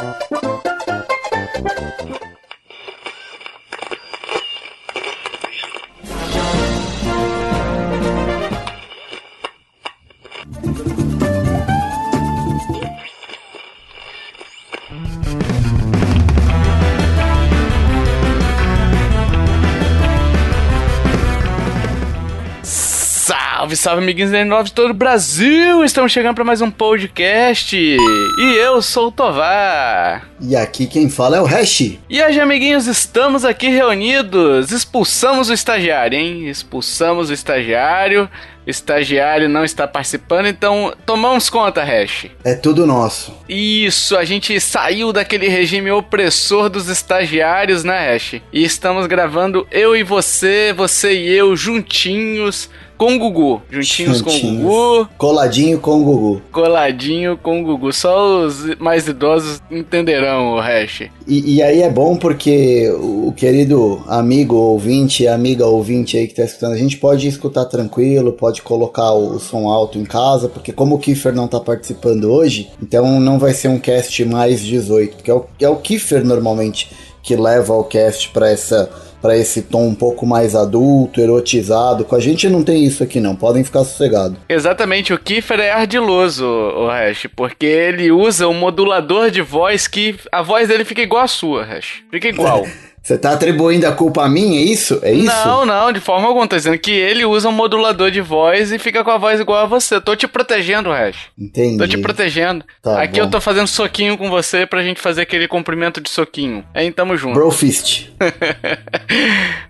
Oh, Salve, salve, amiguinhos da N9 de todo o Brasil! Estamos chegando para mais um podcast. E eu sou o Tovar. E aqui quem fala é o Hash. E hoje, amiguinhos, estamos aqui reunidos. Expulsamos o estagiário, hein? Expulsamos o estagiário. Estagiário não está participando, então tomamos conta, Hash. É tudo nosso. Isso, a gente saiu daquele regime opressor dos estagiários, né, Hash? E estamos gravando eu e você, você e eu juntinhos com o Gugu. Juntinhos, com o Gugu. Coladinho com o Gugu. Coladinho com o Gugu. Só os mais idosos entenderão o hash. E, e aí é bom porque o querido amigo ouvinte, amiga ouvinte aí que tá escutando, a gente pode escutar tranquilo, pode colocar o, o som alto em casa, porque como o Kiefer não tá participando hoje, então não vai ser um cast mais 18, porque é o, é o Kiefer normalmente que leva o cast para essa para esse tom um pouco mais adulto, erotizado. Com a gente não tem isso aqui não, podem ficar sossegados. Exatamente, o Kiefer é ardiloso, o Hash, porque ele usa um modulador de voz que a voz dele fica igual a sua, Hash. Fica igual. Você tá atribuindo a culpa a mim, é isso? É isso? Não, não, de forma alguma. Tô dizendo que ele usa um modulador de voz e fica com a voz igual a você. Tô te protegendo, Hash. Entendi. Tô te protegendo. Tá Aqui bom. eu tô fazendo soquinho com você pra gente fazer aquele comprimento de soquinho. Aí tamo junto. Brofist.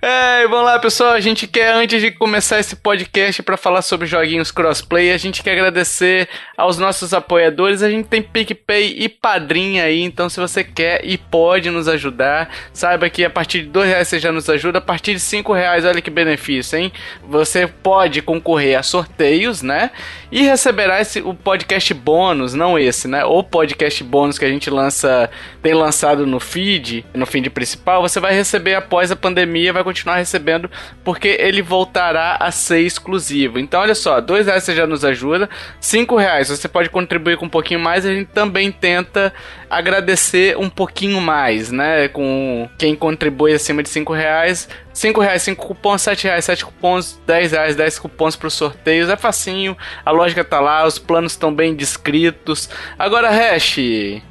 é, vamos lá, pessoal. A gente quer, antes de começar esse podcast para falar sobre joguinhos crossplay, a gente quer agradecer aos nossos apoiadores. A gente tem PicPay e Padrinho aí, então se você quer e pode nos ajudar, saiba que a partir de dois reais você já nos ajuda. A partir de cinco reais, olha que benefício, hein? Você pode concorrer a sorteios, né? E receberá esse, o podcast bônus, não esse, né? O podcast bônus que a gente lança, tem lançado no feed, no feed principal, você vai receber após a pandemia, vai continuar recebendo, porque ele voltará a ser exclusivo. Então, olha só, dois reais você já nos ajuda, cinco reais você pode contribuir com um pouquinho mais, a gente também tenta agradecer um pouquinho mais, né? Com quem contribui acima de cinco reais. 5 reais, 5 cupons, 7 reais, 7 cupons, 10 reais, 10 cupons para os sorteios. É facinho, a lógica tá lá, os planos estão bem descritos. Agora, Hash,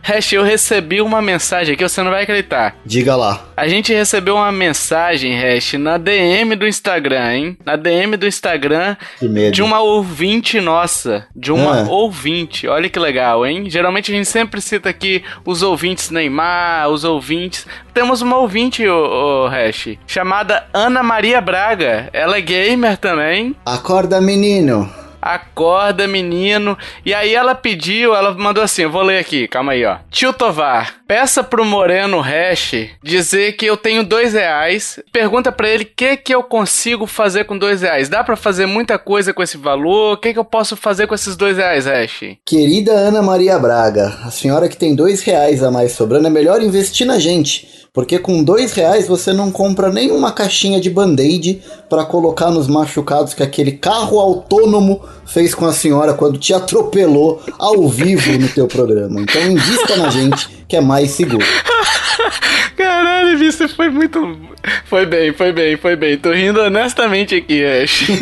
Hash, eu recebi uma mensagem aqui, você não vai acreditar. Diga lá. A gente recebeu uma mensagem, Hash, na DM do Instagram, hein? Na DM do Instagram de uma ouvinte nossa. De uma Ah. ouvinte. Olha que legal, hein? Geralmente a gente sempre cita aqui os ouvintes Neymar, os ouvintes. Temos uma ouvinte, o, o Hash, chamada Ana Maria Braga. Ela é gamer também. Acorda, menino. Acorda, menino. E aí ela pediu, ela mandou assim, eu vou ler aqui, calma aí, ó. Tio Tovar, peça pro Moreno Hash dizer que eu tenho dois reais. Pergunta pra ele o que que eu consigo fazer com dois reais. Dá pra fazer muita coisa com esse valor? O que que eu posso fazer com esses dois reais, Hash? Querida Ana Maria Braga, a senhora que tem dois reais a mais sobrando, é melhor investir na gente. Porque com dois reais você não compra nenhuma caixinha de band-aid para colocar nos machucados que aquele carro autônomo fez com a senhora quando te atropelou ao vivo no teu programa. Então invista na gente, que é mais seguro. Caralho, isso foi muito. Foi bem, foi bem, foi bem. Tô rindo honestamente aqui, Ash.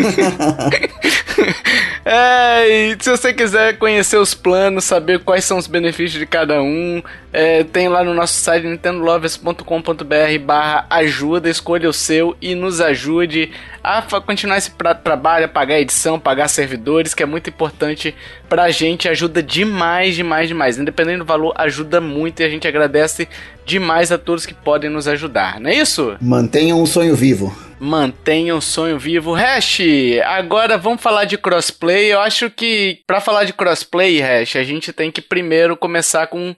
é, e se você quiser conhecer os planos, saber quais são os benefícios de cada um, é, tem lá no nosso site nintendolovers.com.br barra ajuda, escolha o seu e nos ajude a continuar esse pra- trabalho, a pagar edição, pagar servidores, que é muito importante pra gente, ajuda demais, demais, demais. Independente do valor, ajuda muito e a gente agradece demais a todos que podem nos ajudar, não é isso? Mantenha um sonho vivo. Mantenha o sonho vivo. Hash, agora vamos falar de crossplay. Eu acho que pra falar de crossplay, Hash, a gente tem que primeiro começar com.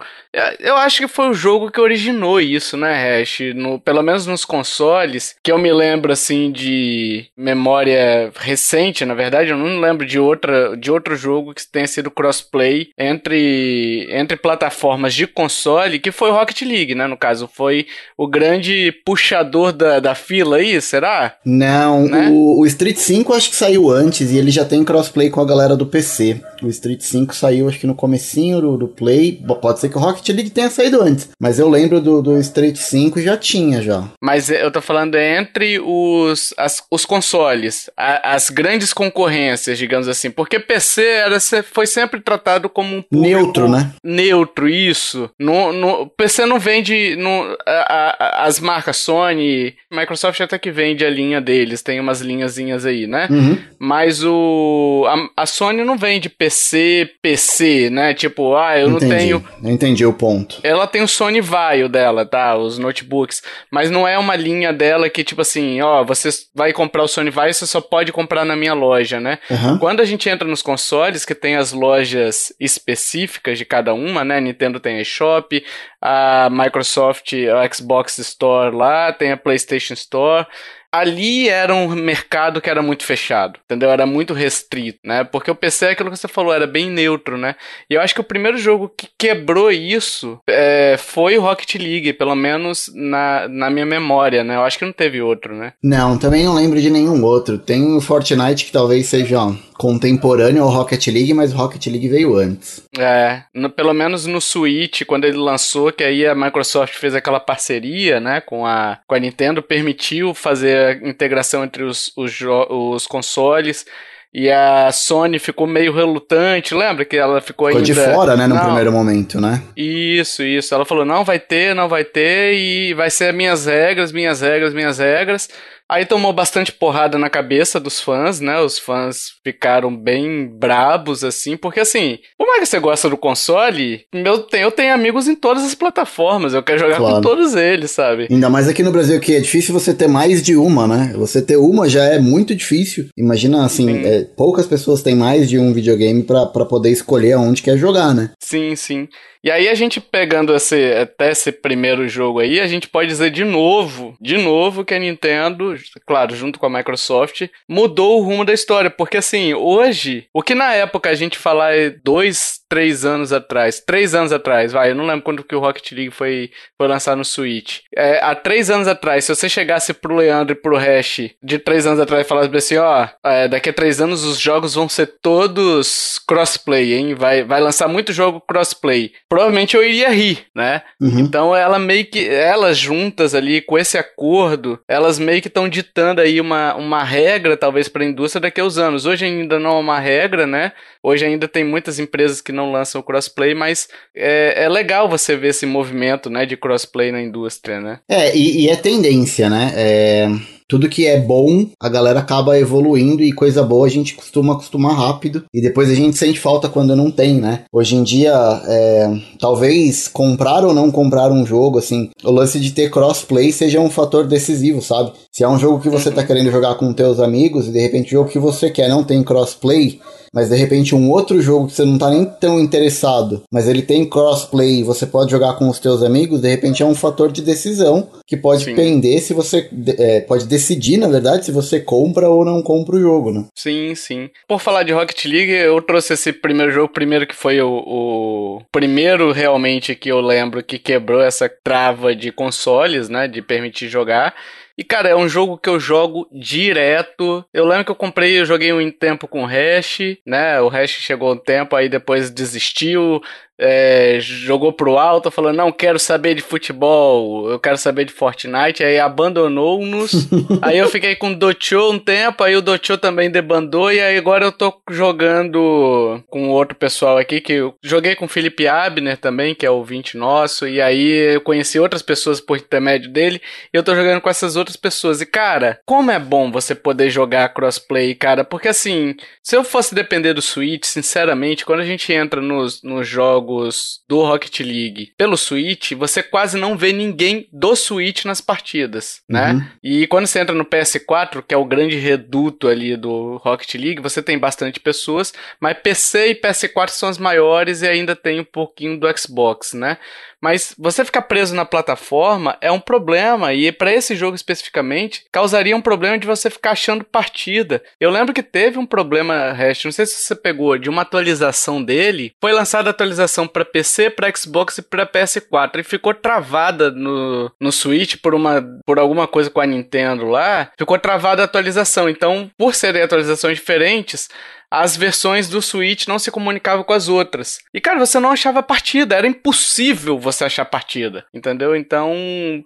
Eu acho que foi o jogo que originou isso, né, Hash? No, pelo menos nos consoles, que eu me lembro assim de memória recente, na verdade, eu não lembro de, outra, de outro jogo que tenha sido crossplay entre, entre plataformas de console, que foi o Rocket League, né? No caso, foi o grande puxador da, da fila aí, será? Não, Né? o, o Street 5 acho que saiu antes e ele já tem crossplay com a galera do PC. O Street 5 saiu acho que no comecinho do, do Play. Pode ser que o Rocket League tenha saído antes. Mas eu lembro do, do Street 5 já tinha já. Mas eu tô falando entre os, as, os consoles, a, as grandes concorrências, digamos assim. Porque PC era, foi sempre tratado como um Neutro, né? Neutro, isso. No, no, PC não vende. No, a, a, as marcas Sony, Microsoft até que vende a linha deles, tem umas linhazinhas aí, né? Uhum. Mas o. A, a, Sony não vende PC, PC, né? Tipo, ah, eu entendi. não tenho. Eu entendi o ponto. Ela tem o Sony Vaio dela, tá? Os notebooks. Mas não é uma linha dela que, tipo assim, ó, você vai comprar o Sony Vaio, você só pode comprar na minha loja, né? Uhum. Quando a gente entra nos consoles, que tem as lojas específicas de cada uma, né? Nintendo tem a eShop, a Microsoft, a Xbox Store lá, tem a PlayStation Store ali era um mercado que era muito fechado, entendeu? Era muito restrito, né? Porque o PC é aquilo que você falou, era bem neutro, né? E eu acho que o primeiro jogo que quebrou isso é, foi o Rocket League, pelo menos na, na minha memória, né? Eu acho que não teve outro, né? Não, também não lembro de nenhum outro. Tem o Fortnite que talvez seja contemporâneo ao Rocket League, mas o Rocket League veio antes. É, no, pelo menos no Switch, quando ele lançou, que aí a Microsoft fez aquela parceria, né, com a, com a Nintendo, permitiu fazer a integração entre os, os, os consoles. E a Sony ficou meio relutante, lembra que ela ficou, ficou ainda... de fora, né, no não. primeiro momento, né? Isso, isso. Ela falou, não, vai ter, não vai ter, e vai ser minhas regras, minhas regras, minhas regras. Aí tomou bastante porrada na cabeça dos fãs, né? Os fãs ficaram bem brabos, assim, porque assim, como é que você gosta do console? Eu tenho, eu tenho amigos em todas as plataformas, eu quero jogar claro. com todos eles, sabe? Ainda mais aqui no Brasil, que é difícil você ter mais de uma, né? Você ter uma já é muito difícil. Imagina, assim, é, poucas pessoas têm mais de um videogame para poder escolher aonde quer jogar, né? Sim, sim. E aí a gente pegando esse, até esse primeiro jogo aí, a gente pode dizer de novo, de novo que a Nintendo, claro, junto com a Microsoft, mudou o rumo da história. Porque assim, hoje, o que na época a gente falar dois, três anos atrás, três anos atrás, vai, eu não lembro quando que o Rocket League foi, foi lançado no Switch. É, há três anos atrás, se você chegasse pro Leandro e pro Hash de três anos atrás e falasse assim, ó, é, daqui a três anos os jogos vão ser todos crossplay, hein? Vai, vai lançar muito jogo crossplay provavelmente eu iria rir, né? Uhum. Então ela meio que, elas juntas ali com esse acordo, elas meio que estão ditando aí uma, uma regra talvez para a indústria daqui a uns anos. Hoje ainda não é uma regra, né? Hoje ainda tem muitas empresas que não lançam crossplay, mas é, é legal você ver esse movimento, né, de crossplay na indústria, né? É, e, e é tendência, né? É tudo que é bom, a galera acaba evoluindo e coisa boa a gente costuma acostumar rápido e depois a gente sente falta quando não tem, né? Hoje em dia, é, talvez comprar ou não comprar um jogo, assim, o lance de ter crossplay seja um fator decisivo, sabe? Se é um jogo que você tá querendo jogar com teus amigos e de repente o jogo que você quer não tem crossplay, mas de repente um outro jogo que você não tá nem tão interessado, mas ele tem crossplay, você pode jogar com os teus amigos, de repente é um fator de decisão que pode Sim. pender se você é, pode decidir, na verdade, se você compra ou não compra o jogo, né? Sim, sim. Por falar de Rocket League, eu trouxe esse primeiro jogo, primeiro que foi o, o primeiro realmente que eu lembro que quebrou essa trava de consoles, né, de permitir jogar. E, cara, é um jogo que eu jogo direto. Eu lembro que eu comprei, eu joguei um tempo com o Hash, né? O Hash chegou um tempo, aí depois desistiu é, jogou pro alto, falando: Não quero saber de futebol, eu quero saber de Fortnite. Aí abandonou-nos. aí eu fiquei com o Docho um tempo, aí o Docho também debandou. E aí agora eu tô jogando com outro pessoal aqui, que eu joguei com o Felipe Abner também, que é ouvinte nosso. E aí eu conheci outras pessoas por intermédio dele. E eu tô jogando com essas outras pessoas. E cara, como é bom você poder jogar crossplay, cara, porque assim, se eu fosse depender do Switch, sinceramente, quando a gente entra nos, nos jogos jogos do Rocket League pelo Switch, você quase não vê ninguém do Switch nas partidas, né? Uhum. E quando você entra no PS4, que é o grande reduto ali do Rocket League, você tem bastante pessoas, mas PC e PS4 são as maiores e ainda tem um pouquinho do Xbox, né? Mas você ficar preso na plataforma é um problema, e para esse jogo especificamente, causaria um problema de você ficar achando partida. Eu lembro que teve um problema, Rest, não sei se você pegou, de uma atualização dele. Foi lançada a atualização para PC, para Xbox e para PS4, e ficou travada no, no Switch por, uma, por alguma coisa com a Nintendo lá. Ficou travada a atualização. Então, por serem atualizações diferentes, as versões do Switch não se comunicavam com as outras. E, cara, você não achava partida, era impossível você achar partida, entendeu? Então,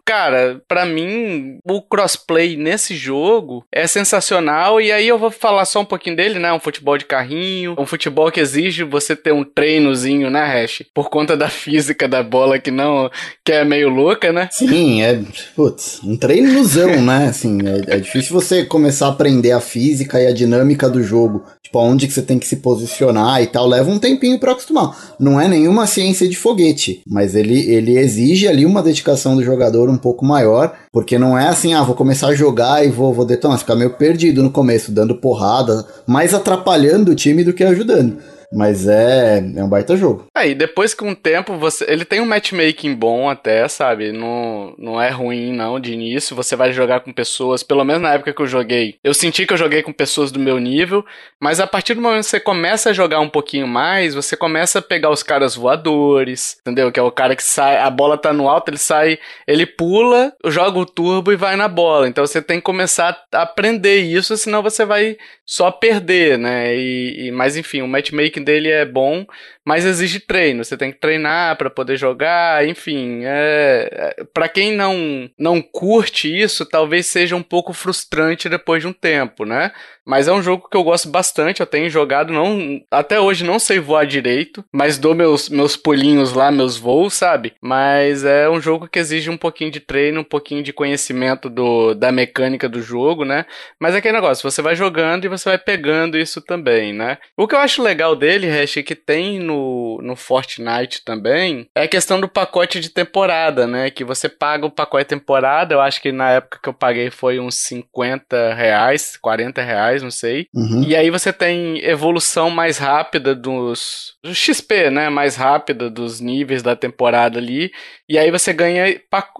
cara, para mim, o crossplay nesse jogo é sensacional. E aí eu vou falar só um pouquinho dele, né? Um futebol de carrinho, um futebol que exige você ter um treinozinho, né, Hash? Por conta da física da bola que não. que é meio louca, né? Sim, é. Putz, um treinozão, né? Assim, é, é difícil você começar a aprender a física e a dinâmica do jogo. Tipo, onde que você tem que se posicionar e tal. Leva um tempinho para acostumar. Não é nenhuma ciência de foguete, mas ele, ele exige ali uma dedicação do jogador um pouco maior, porque não é assim, ah, vou começar a jogar e vou, vou detonar. Você fica meio perdido no começo, dando porrada, mais atrapalhando o time do que ajudando. Mas é, é um baita jogo. Aí, é, depois com o tempo, você, ele tem um matchmaking bom até, sabe? Não, não é ruim, não, de início. Você vai jogar com pessoas, pelo menos na época que eu joguei. Eu senti que eu joguei com pessoas do meu nível, mas a partir do momento que você começa a jogar um pouquinho mais, você começa a pegar os caras voadores, entendeu? Que é o cara que sai, a bola tá no alto, ele sai, ele pula, joga o turbo e vai na bola. Então você tem que começar a aprender isso, senão você vai só perder, né? E, e mas enfim, o matchmaking dele é bom, mas exige treino. Você tem que treinar para poder jogar, enfim. É, é para quem não não curte isso, talvez seja um pouco frustrante depois de um tempo, né? Mas é um jogo que eu gosto bastante. Eu tenho jogado, não até hoje não sei voar direito, mas dou meus meus pulinhos lá, meus voos, sabe? Mas é um jogo que exige um pouquinho de treino, um pouquinho de conhecimento do, da mecânica do jogo, né? Mas é aquele negócio, você vai jogando e você vai pegando isso também, né? O que eu acho legal dele, Hash, que tem no, no Fortnite também, é a questão do pacote de temporada, né? Que você paga o pacote temporada, eu acho que na época que eu paguei foi uns 50 reais, 40 reais, não sei. Uhum. E aí você tem evolução mais rápida dos, do XP, né? Mais rápida dos níveis da temporada ali. E aí você ganha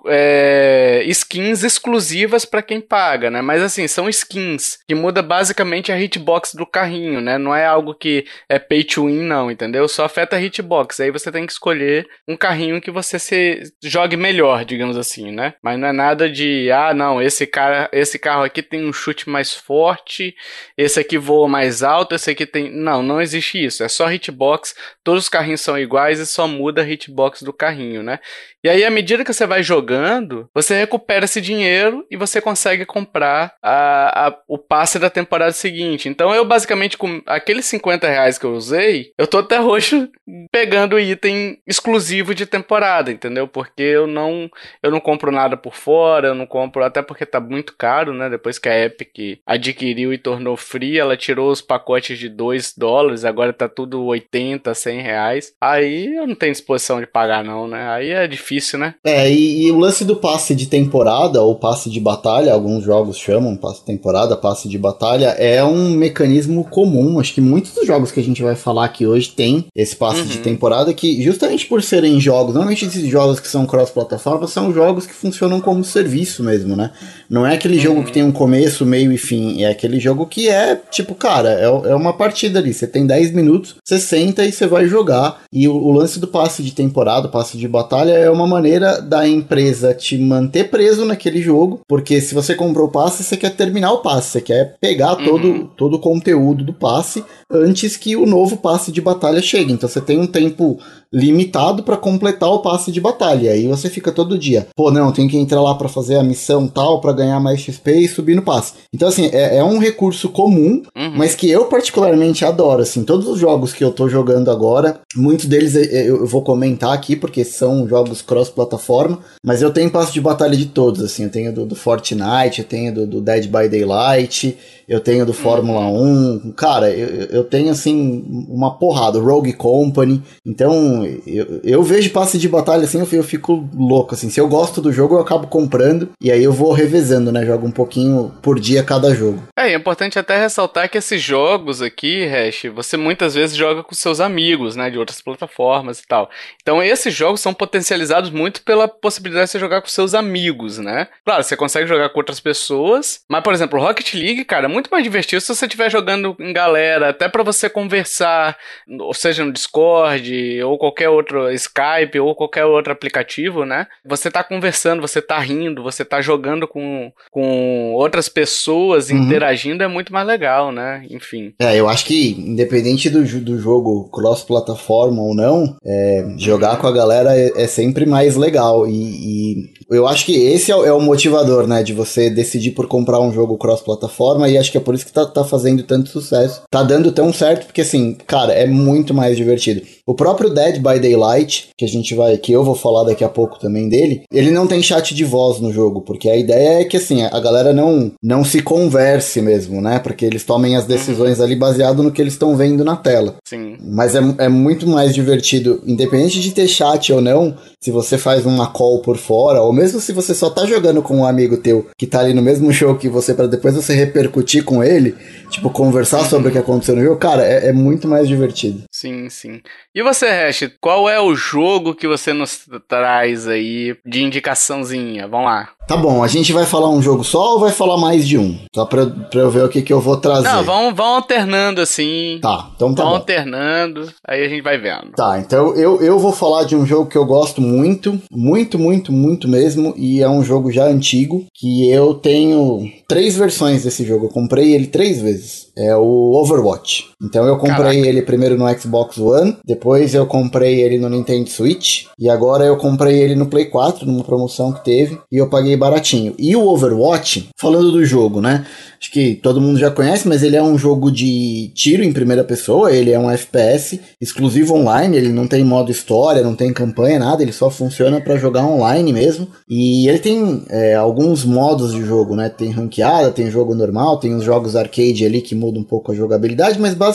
é, skins exclusivas para quem paga, né? Mas assim, são skins que muda basicamente a hitbox do carrinho, né? Não é algo que é pay to win, não, entendeu? Só afeta a hitbox. Aí você tem que escolher um carrinho que você se jogue melhor, digamos assim, né? Mas não é nada de, ah, não, esse cara, esse carro aqui tem um chute mais forte, esse aqui voa mais alto, esse aqui tem. Não, não existe isso. É só hitbox, todos os carrinhos são iguais e só muda a hitbox do carrinho, né? E aí, à medida que você vai jogando, você recupera esse dinheiro e você consegue comprar a, a, o passe da temporada seguinte. Então, eu basicamente, com aqueles 50 reais que eu usei, eu tô até hoje pegando item exclusivo de temporada, entendeu? Porque eu não, eu não compro nada por fora, eu não compro, até porque tá muito caro, né? Depois que a Epic adquiriu e tornou free, ela tirou os pacotes de 2 dólares, agora tá tudo 80, 100 reais. Aí eu não tenho disposição de pagar, não, né? Aí é difícil difícil, né? É, e, e, o lance do passe de temporada, ou passe de batalha, alguns jogos chamam passe de temporada, passe de batalha, é um mecanismo comum. Acho que muitos dos jogos que a gente vai falar aqui hoje tem esse passe uhum. de temporada, que justamente por serem jogos, normalmente esses jogos que são cross-plataforma são jogos que funcionam como serviço mesmo, né? Não é aquele uhum. jogo que tem um começo, meio e fim, é aquele jogo que é, tipo, cara, é, é uma partida ali. Você tem 10 minutos, você senta e você vai jogar. E o, o lance do passe de temporada, passe de batalha, é uma uma maneira da empresa te manter preso naquele jogo, porque se você comprou o passe, você quer terminar o passe, você quer pegar uhum. todo, todo o conteúdo do passe antes que o novo passe de batalha chegue. Então você tem um tempo limitado para completar o passe de batalha. Aí você fica todo dia, pô, não, tem que entrar lá para fazer a missão tal, para ganhar mais XP e subir no passe. Então, assim, é, é um recurso comum, uhum. mas que eu particularmente adoro. Assim, todos os jogos que eu tô jogando agora, muitos deles eu vou comentar aqui, porque são jogos cross-plataforma, mas eu tenho passe de batalha de todos, assim, eu tenho do, do Fortnite, eu tenho do, do Dead by Daylight, eu tenho do Fórmula 1, cara, eu, eu tenho assim uma porrada, Rogue Company, então eu, eu vejo passe de batalha assim, eu, eu fico louco, assim, se eu gosto do jogo eu acabo comprando e aí eu vou revezando, né, jogo um pouquinho por dia cada jogo. É, é importante até ressaltar que esses jogos aqui, Hash, você muitas vezes joga com seus amigos, né, de outras plataformas e tal. Então esses jogos são potencializados muito pela possibilidade de você jogar com seus amigos, né? Claro, você consegue jogar com outras pessoas, mas por exemplo, Rocket League, cara, é muito muito mais divertido se você estiver jogando em galera, até para você conversar, ou seja, no Discord ou qualquer outro Skype, ou qualquer outro aplicativo, né? Você tá conversando, você tá rindo, você tá jogando com, com outras pessoas, uhum. interagindo, é muito mais legal, né? Enfim. É, eu acho que, independente do, do jogo cross-plataforma ou não, é, jogar com a galera é, é sempre mais legal. E, e, eu acho que esse é, é, o motivador, né? De você decidir por comprar um jogo cross-plataforma, e acho que é por isso que tá, tá fazendo tanto sucesso. Tá dando tão certo, porque assim, cara, é muito mais divertido. O próprio Dead by Daylight, que a gente vai, que eu vou falar daqui a pouco também dele, ele não tem chat de voz no jogo, porque a ideia é que assim, a galera não não se converse mesmo, né? Porque eles tomem as decisões ali baseado no que eles estão vendo na tela. Sim. Mas é, é muito mais divertido, independente de ter chat ou não, se você faz uma call por fora, ou mesmo se você só tá jogando com um amigo teu que tá ali no mesmo jogo que você, para depois você repercutir com ele, tipo, conversar sobre o que aconteceu no jogo, cara, é, é muito mais divertido. Sim, sim. E você, Hash, qual é o jogo que você nos traz aí de indicaçãozinha? Vamos lá. Tá bom, a gente vai falar um jogo só ou vai falar mais de um? Só pra, pra eu ver o que, que eu vou trazer. Não, vão, vão alternando assim. Tá, então tá vão bom. alternando, aí a gente vai vendo. Tá, então eu, eu vou falar de um jogo que eu gosto muito, muito, muito, muito mesmo, e é um jogo já antigo, que eu tenho três versões desse jogo. Eu comprei ele três vezes. É o Overwatch. Então eu comprei Caraca. ele primeiro no Xbox One, depois eu comprei ele no Nintendo Switch, e agora eu comprei ele no Play 4, numa promoção que teve, e eu paguei baratinho. E o Overwatch, falando do jogo, né? Acho que todo mundo já conhece, mas ele é um jogo de tiro em primeira pessoa, ele é um FPS exclusivo online, ele não tem modo história, não tem campanha, nada, ele só funciona para jogar online mesmo. E ele tem é, alguns modos de jogo, né? Tem ranqueada, tem jogo normal, tem os jogos arcade ali que mudam um pouco a jogabilidade, mas basicamente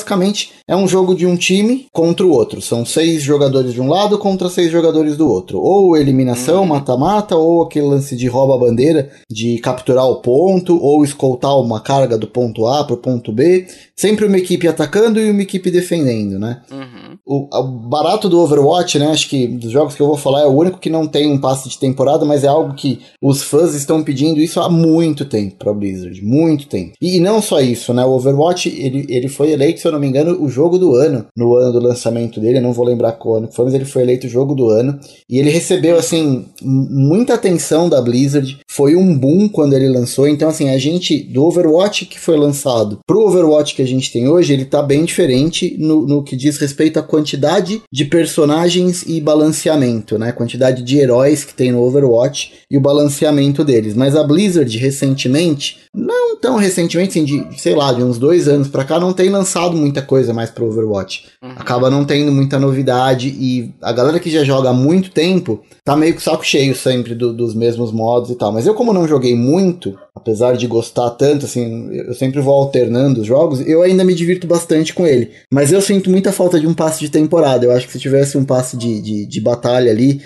é um jogo de um time contra o outro. São seis jogadores de um lado contra seis jogadores do outro. Ou eliminação, uhum. mata-mata, ou aquele lance de rouba a bandeira, de capturar o ponto, ou escoltar uma carga do ponto A para o ponto B. Sempre uma equipe atacando e uma equipe defendendo, né? Uhum. O, o, barato do Overwatch, né? Acho que dos jogos que eu vou falar é o único que não tem um passe de temporada, mas é algo que os fãs estão pedindo isso há muito tempo para Blizzard, muito tempo. E, e, não só isso, né? O Overwatch ele, ele foi eleito, se eu não me engano, o jogo do ano no ano do lançamento dele. Não vou lembrar qual ano foi, mas ele foi eleito jogo do ano e ele recebeu assim muita atenção da Blizzard. Foi um boom quando ele lançou. Então assim a gente do Overwatch que foi lançado pro Overwatch que a gente tem hoje, ele tá bem diferente no, no que diz respeito à quantidade de personagens e balanceamento, né? Quantidade de heróis que tem no Overwatch e o balanceamento deles. Mas a Blizzard, recentemente, não tão recentemente, assim, de, sei lá, de uns dois anos pra cá, não tem lançado muita coisa mais pro Overwatch. Uhum. Acaba não tendo muita novidade e a galera que já joga há muito tempo tá meio que saco cheio sempre do, dos mesmos modos e tal. Mas eu, como não joguei muito, apesar de gostar tanto, assim, eu sempre vou alternando os jogos, eu ainda me divirto bastante com ele. Mas eu sinto muita falta de um passe de temporada. Eu acho que se tivesse um passe de, de, de batalha ali,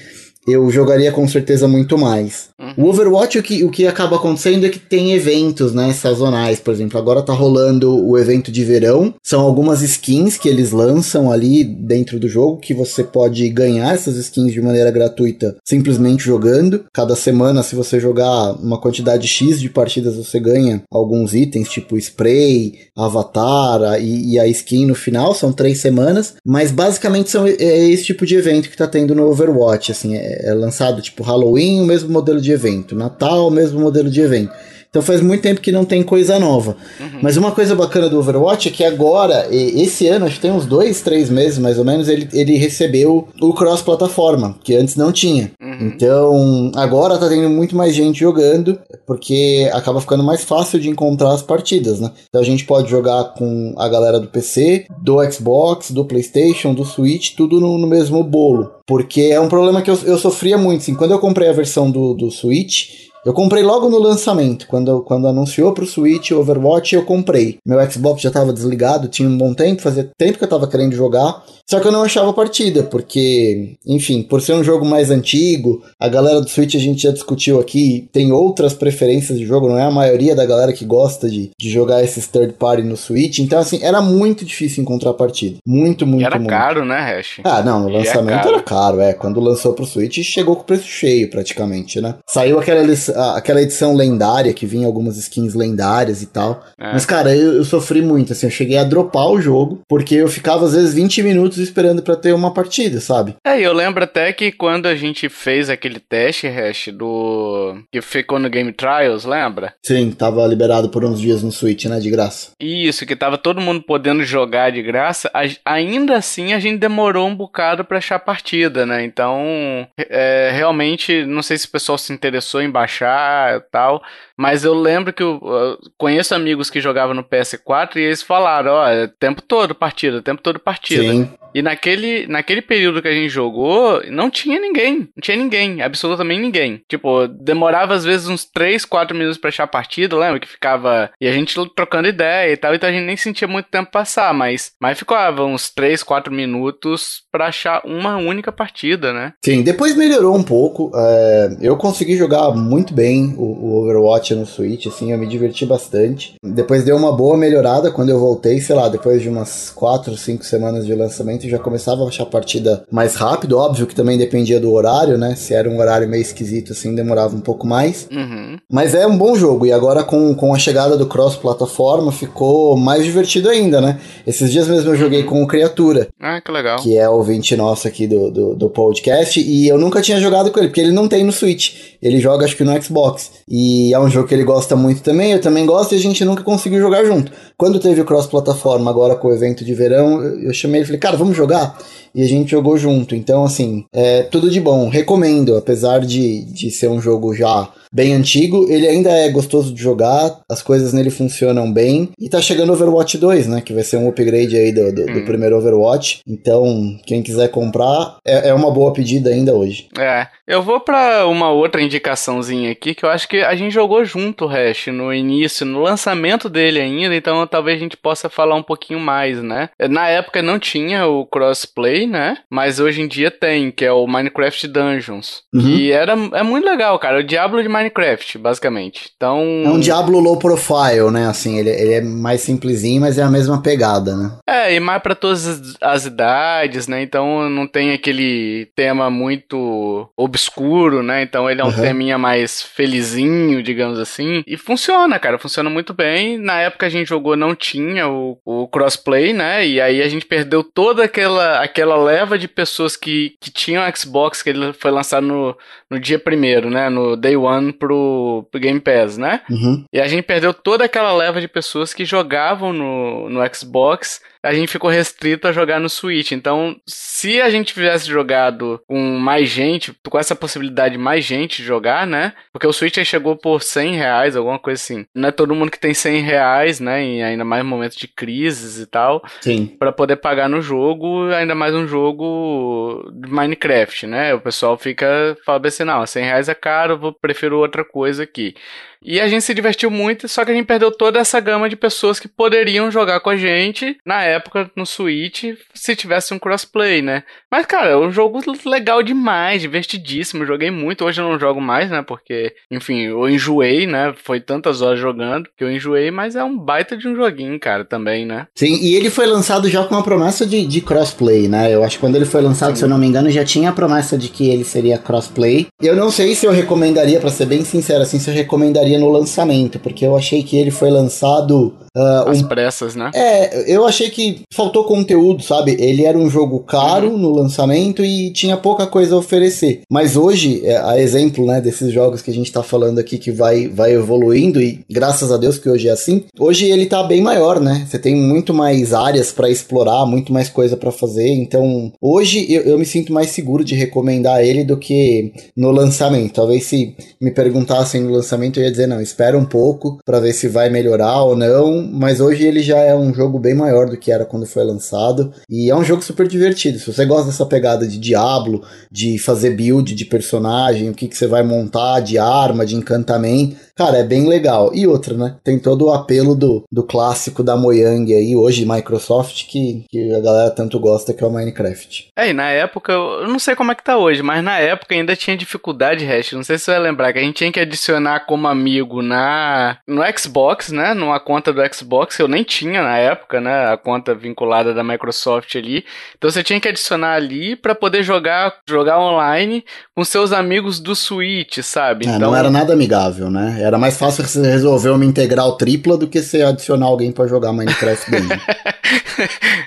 eu jogaria com certeza muito mais. Uhum. O Overwatch, o que, o que acaba acontecendo é que tem eventos, né, sazonais, por exemplo. Agora tá rolando o evento de verão. São algumas skins que eles lançam ali dentro do jogo, que você pode ganhar essas skins de maneira gratuita, simplesmente jogando. Cada semana, se você jogar uma quantidade X de partidas, você ganha alguns itens, tipo spray, avatar e, e a skin no final. São três semanas. Mas basicamente são, é esse tipo de evento que tá tendo no Overwatch, assim. É, é, lançado tipo Halloween, o mesmo modelo de evento, Natal, o mesmo modelo de evento. Então faz muito tempo que não tem coisa nova. Uhum. Mas uma coisa bacana do Overwatch é que agora, esse ano, acho que tem uns dois, três meses mais ou menos, ele, ele recebeu o cross-plataforma, que antes não tinha. Uhum. Então agora tá tendo muito mais gente jogando, porque acaba ficando mais fácil de encontrar as partidas, né? Então a gente pode jogar com a galera do PC, do Xbox, do PlayStation, do Switch, tudo no, no mesmo bolo. Porque é um problema que eu, eu sofria muito, assim, quando eu comprei a versão do, do Switch, eu comprei logo no lançamento, quando, quando anunciou pro Switch Overwatch, eu comprei. Meu Xbox já estava desligado, tinha um bom tempo, fazia tempo que eu estava querendo jogar, só que eu não achava partida, porque, enfim, por ser um jogo mais antigo, a galera do Switch a gente já discutiu aqui, tem outras preferências de jogo, não é a maioria da galera que gosta de, de jogar esses third party no Switch, então assim, era muito difícil encontrar partida. Muito, muito, e era muito. caro, né, Hash? Ah, não, no e é lançamento é caro. era caro, é. Quando lançou pro Switch, chegou com o preço cheio praticamente, né? Saiu aquela licença aquela edição lendária que vinha algumas skins lendárias e tal. É. Mas, cara, eu, eu, sofri muito, assim, eu cheguei a dropar o jogo, porque eu ficava às vezes 20 minutos esperando para ter uma partida, sabe? É, eu lembro até que quando a gente fez aquele teste, Hash, do. que ficou no Game Trials, lembra? Sim, tava liberado por uns dias no Switch, né, de graça. Isso, que tava todo mundo podendo jogar de graça. A, ainda assim, a gente demorou um bocado pra achar partida, né? Então, é, realmente, não sei se o pessoal se interessou em baixar e tal, mas eu lembro que eu, eu conheço amigos que jogavam no PS4 e eles falaram, ó, é tempo todo partida, tempo todo partida. Sim. E naquele, naquele período que a gente jogou, não tinha ninguém. Não tinha ninguém, absolutamente ninguém. Tipo, demorava às vezes uns 3, 4 minutos pra achar a partida, lembra? Que ficava. E a gente trocando ideia e tal, então a gente nem sentia muito tempo passar, mas, mas ficava uns 3, 4 minutos pra achar uma única partida, né? Sim, depois melhorou um pouco. É, eu consegui jogar muito bem o, o, Overwatch no Switch, assim, eu me diverti bastante. Depois deu uma boa melhorada quando eu voltei, sei lá, depois de umas 4, 5 semanas de lançamento já começava a achar a partida mais rápido. Óbvio que também dependia do horário, né? Se era um horário meio esquisito, assim, demorava um pouco mais. Uhum. Mas é um bom jogo. E agora com, com a chegada do cross-plataforma ficou mais divertido ainda, né? Esses dias mesmo eu joguei com o Criatura. Ah, que legal. Que é o ouvinte nosso aqui do, do, do podcast. E eu nunca tinha jogado com ele, porque ele não tem no Switch. Ele joga, acho que no Xbox. E é um jogo que ele gosta muito também. Eu também gosto e a gente nunca conseguiu jogar junto. Quando teve o cross-plataforma agora com o evento de verão, eu chamei ele e falei, cara, vamos vamos jogar? E a gente jogou junto. Então, assim, é tudo de bom. Recomendo, apesar de, de ser um jogo já bem antigo, ele ainda é gostoso de jogar, as coisas nele funcionam bem. E tá chegando Overwatch 2, né? Que vai ser um upgrade aí do, do, hum. do primeiro Overwatch. Então, quem quiser comprar, é, é, uma boa pedida ainda hoje. É. Eu vou para uma outra indicaçãozinha aqui, que eu acho que a gente jogou junto, Hash, no início, no lançamento dele ainda, então talvez a gente possa falar um pouquinho mais, né? Na época não tinha o crossplay, né? Mas hoje em dia tem, que é o Minecraft Dungeons. Uhum. Que era, é muito legal, cara. O Diablo de Minecraft, basicamente. Então. É um Diablo low profile, né? Assim, ele, ele é mais simplesinho, mas é a mesma pegada, né? É, e mais para todas as, as, idades, né? Então não tem aquele tema muito obscuro, né? Então ele é um uhum. teminha mais felizinho, digamos assim. E funciona, cara. Funciona muito bem. Na época a gente jogou, não tinha o, o crossplay, né? E aí a gente perdeu toda aquela, aquela leva de pessoas que, que tinham Xbox, que ele foi lançado no, no dia primeiro, né? No day one pro, pro Game Pass, né? Uhum. E a gente perdeu toda aquela leva de pessoas que jogavam no, no Xbox a gente ficou restrito a jogar no Switch. Então, se a gente tivesse jogado com mais gente, com essa possibilidade de mais gente jogar, né? Porque o Switch aí chegou por 100 reais, alguma coisa assim. Não é todo mundo que tem 100 reais, né? E ainda mais momentos de crises e tal. Sim. Pra poder pagar no jogo, ainda mais um jogo de Minecraft, né? O pessoal fica, fala assim, não, 100 reais é caro, eu prefiro outra coisa aqui. E a gente se divertiu muito, só que a gente perdeu toda essa gama de pessoas que poderiam jogar com a gente na época no Switch se tivesse um crossplay, né? Mas, cara, é um jogo legal demais, divertidíssimo. Joguei muito, hoje eu não jogo mais, né? Porque, enfim, eu enjoei, né? Foi tantas horas jogando que eu enjoei, mas é um baita de um joguinho, cara, também, né? Sim, e ele foi lançado já com a promessa de, de crossplay, né? Eu acho que quando ele foi lançado, Sim. se eu não me engano, já tinha a promessa de que ele seria crossplay. Eu não sei se eu recomendaria, para ser bem sincero, assim, se eu recomendaria no lançamento, porque eu achei que ele foi lançado. Uh, As um... pressas, né? É, eu achei que faltou conteúdo, sabe? Ele era um jogo caro uhum. no lançamento e tinha pouca coisa a oferecer. Mas hoje, é, a exemplo, né, desses jogos que a gente tá falando aqui que vai, vai evoluindo, e graças a Deus que hoje é assim, hoje ele tá bem maior, né? Você tem muito mais áreas para explorar, muito mais coisa para fazer. Então, hoje eu, eu me sinto mais seguro de recomendar ele do que no lançamento. Talvez se me perguntassem no lançamento, eu ia dizer, não, espera um pouco para ver se vai melhorar ou não, mas hoje ele já é um jogo bem maior do que era quando foi lançado e é um jogo super divertido. Se você gosta dessa pegada de Diablo, de fazer build de personagem, o que, que você vai montar de arma, de encantamento, cara, é bem legal. E outra, né? Tem todo o apelo do, do clássico da Mojang aí, hoje Microsoft, que, que a galera tanto gosta, que é o Minecraft. É, e na época, eu não sei como é que tá hoje, mas na época ainda tinha dificuldade, Hash. Não sei se você vai lembrar, que a gente tinha que adicionar como amigo na no Xbox, né? Numa conta do Xbox, eu nem tinha na época, né? A conta vinculada da Microsoft ali. Então você tinha que adicionar ali para poder jogar, jogar online com seus amigos do Switch, sabe? É, então... Não era nada amigável, né? Era mais fácil você resolver uma integral tripla do que você adicionar alguém para jogar Minecraft dentro.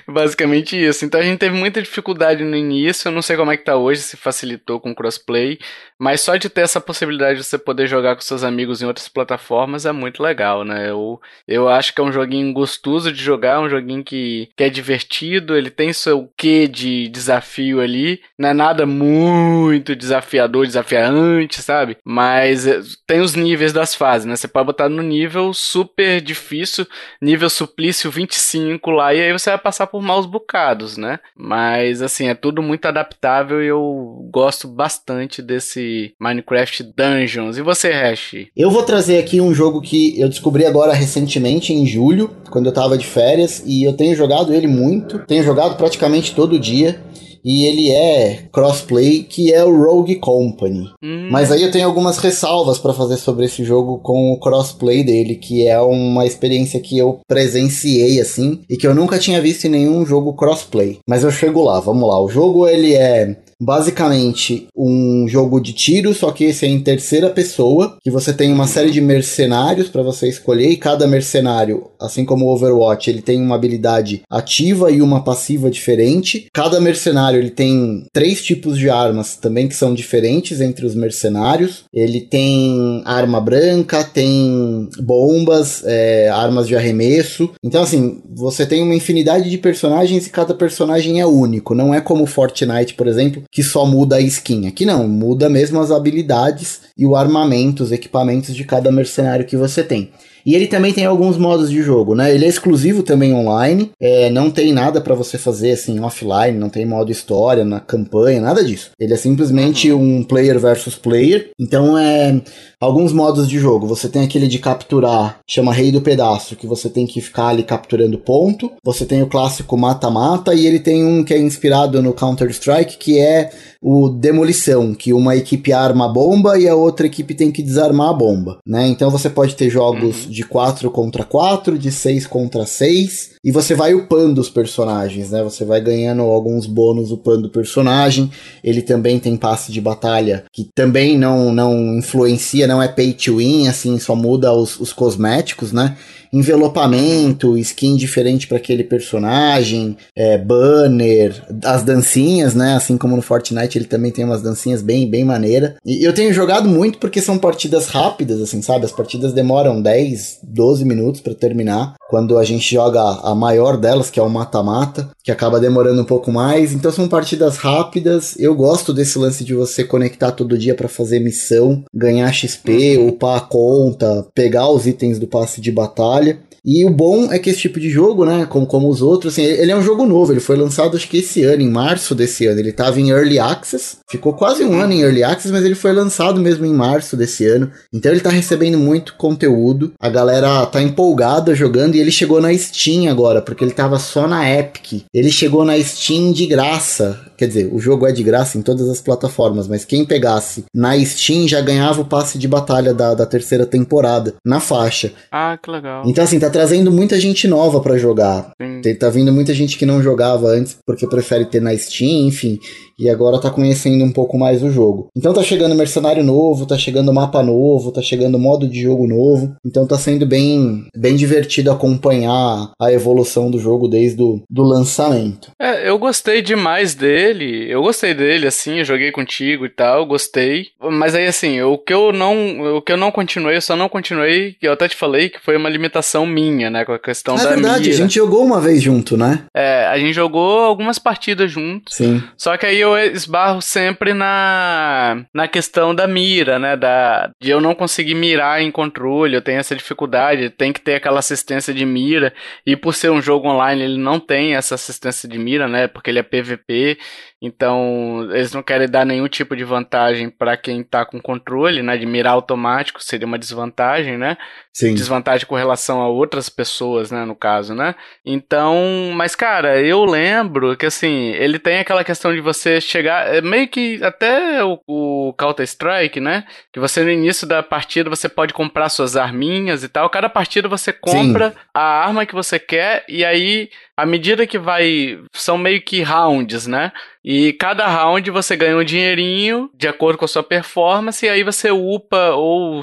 Basicamente isso. Então a gente teve muita dificuldade no início. Eu não sei como é que tá hoje, se facilitou com crossplay. Mas só de ter essa possibilidade de você poder jogar com seus amigos em outras plataformas é muito legal, né? Eu, eu acho que é um joguinho gostoso de jogar, um joguinho que, que é divertido, ele tem seu quê de desafio ali. Não é nada muito desafiador, desafiante, sabe? Mas eh, tem os níveis das fases, né? Você pode botar no nível super difícil, nível suplício 25 lá, e aí você vai passar por maus bocados, né? Mas assim, é tudo muito adaptável e eu gosto bastante desse Minecraft Dungeons. E você, Hash? Eu vou trazer aqui um jogo que eu descobri agora recentemente, em julho, quando eu tava de férias, e eu tenho jogado ele muito, tenho jogado praticamente todo dia e ele é crossplay, que é o Rogue Company. Hum. Mas aí eu tenho algumas ressalvas para fazer sobre esse jogo com o crossplay dele, que é uma experiência que eu presenciei assim e que eu nunca tinha visto em nenhum jogo crossplay. Mas eu chego lá, vamos lá. O jogo ele é basicamente um jogo de tiro, só que esse é em terceira pessoa, que você tem uma série de mercenários para você escolher e cada mercenário, assim como o Overwatch, ele tem uma habilidade ativa e uma passiva diferente. Cada mercenário ele tem três tipos de armas também que são diferentes entre os mercenários. Ele tem arma branca, tem bombas, é, armas de arremesso. Então assim, você tem uma infinidade de personagens e cada personagem é único. Não é como Fortnite, por exemplo, que só muda a skin. Aqui não, muda mesmo as habilidades e o armamento, os equipamentos de cada mercenário que você tem. E ele também tem alguns modos de jogo, né? Ele é exclusivo também online, é, não tem nada para você fazer assim offline, não tem modo história na campanha, nada disso. Ele é simplesmente uhum. um player versus player. Então é alguns modos de jogo. Você tem aquele de capturar, chama Rei do Pedaço, que você tem que ficar ali capturando ponto. Você tem o clássico mata-mata e ele tem um que é inspirado no Counter-Strike, que é o demolição, que uma equipe arma a bomba e a outra equipe tem que desarmar a bomba, né? Então você pode ter jogos uhum. De 4 contra 4, de 6 contra 6, e você vai upando os personagens, né? Você vai ganhando alguns bônus upando o personagem. Ele também tem passe de batalha, que também não, não influencia, não é pay to win, assim, só muda os, os cosméticos, né? Envelopamento, skin diferente para aquele personagem, é, banner, as dancinhas, né? Assim como no Fortnite ele também tem umas dancinhas bem, bem maneira. E eu tenho jogado muito porque são partidas rápidas, assim, sabe? As partidas demoram 10, 12 minutos para terminar. Quando a gente joga a maior delas, que é o mata-mata, que acaba demorando um pouco mais. Então são partidas rápidas. Eu gosto desse lance de você conectar todo dia para fazer missão, ganhar XP, upar a conta, pegar os itens do passe de batalha Itália e o bom é que esse tipo de jogo, né, como, como os outros, assim, ele é um jogo novo, ele foi lançado acho que esse ano, em março desse ano. Ele estava em Early Access, ficou quase um ano em Early Access, mas ele foi lançado mesmo em março desse ano. Então ele está recebendo muito conteúdo, a galera tá empolgada jogando e ele chegou na Steam agora, porque ele estava só na Epic. Ele chegou na Steam de graça, quer dizer, o jogo é de graça em todas as plataformas, mas quem pegasse na Steam já ganhava o passe de batalha da, da terceira temporada, na faixa. Ah, que legal. Então assim, tá trazendo muita gente nova para jogar. Sim. Tá vindo muita gente que não jogava antes porque prefere ter na Steam, enfim e agora tá conhecendo um pouco mais o jogo. Então tá chegando mercenário novo, tá chegando mapa novo, tá chegando modo de jogo novo. Então tá sendo bem, bem divertido acompanhar a evolução do jogo desde o do lançamento. É, eu gostei demais dele. Eu gostei dele, assim, eu joguei contigo e tal, gostei. Mas aí, assim, o que eu não, o que eu não continuei, eu só não continuei, eu até te falei que foi uma limitação minha, né, com a questão é da verdade, mira. a gente jogou uma vez junto, né? É, a gente jogou algumas partidas juntos. Sim. Só que aí eu esbarro sempre na, na questão da mira, né? Da, de eu não conseguir mirar em controle, eu tenho essa dificuldade, tem que ter aquela assistência de mira, e por ser um jogo online, ele não tem essa assistência de mira, né? Porque ele é PVP, então eles não querem dar nenhum tipo de vantagem para quem tá com controle, né? De mirar automático seria uma desvantagem, né? Sim. Desvantagem com relação a outras pessoas, né, no caso, né? Então, mas cara, eu lembro que assim, ele tem aquela questão de você chegar, é meio que até o, o Counter Strike, né? Que você no início da partida você pode comprar suas arminhas e tal. Cada partida você compra Sim. a arma que você quer e aí à medida que vai. São meio que rounds, né? E cada round você ganha um dinheirinho de acordo com a sua performance, e aí você upa ou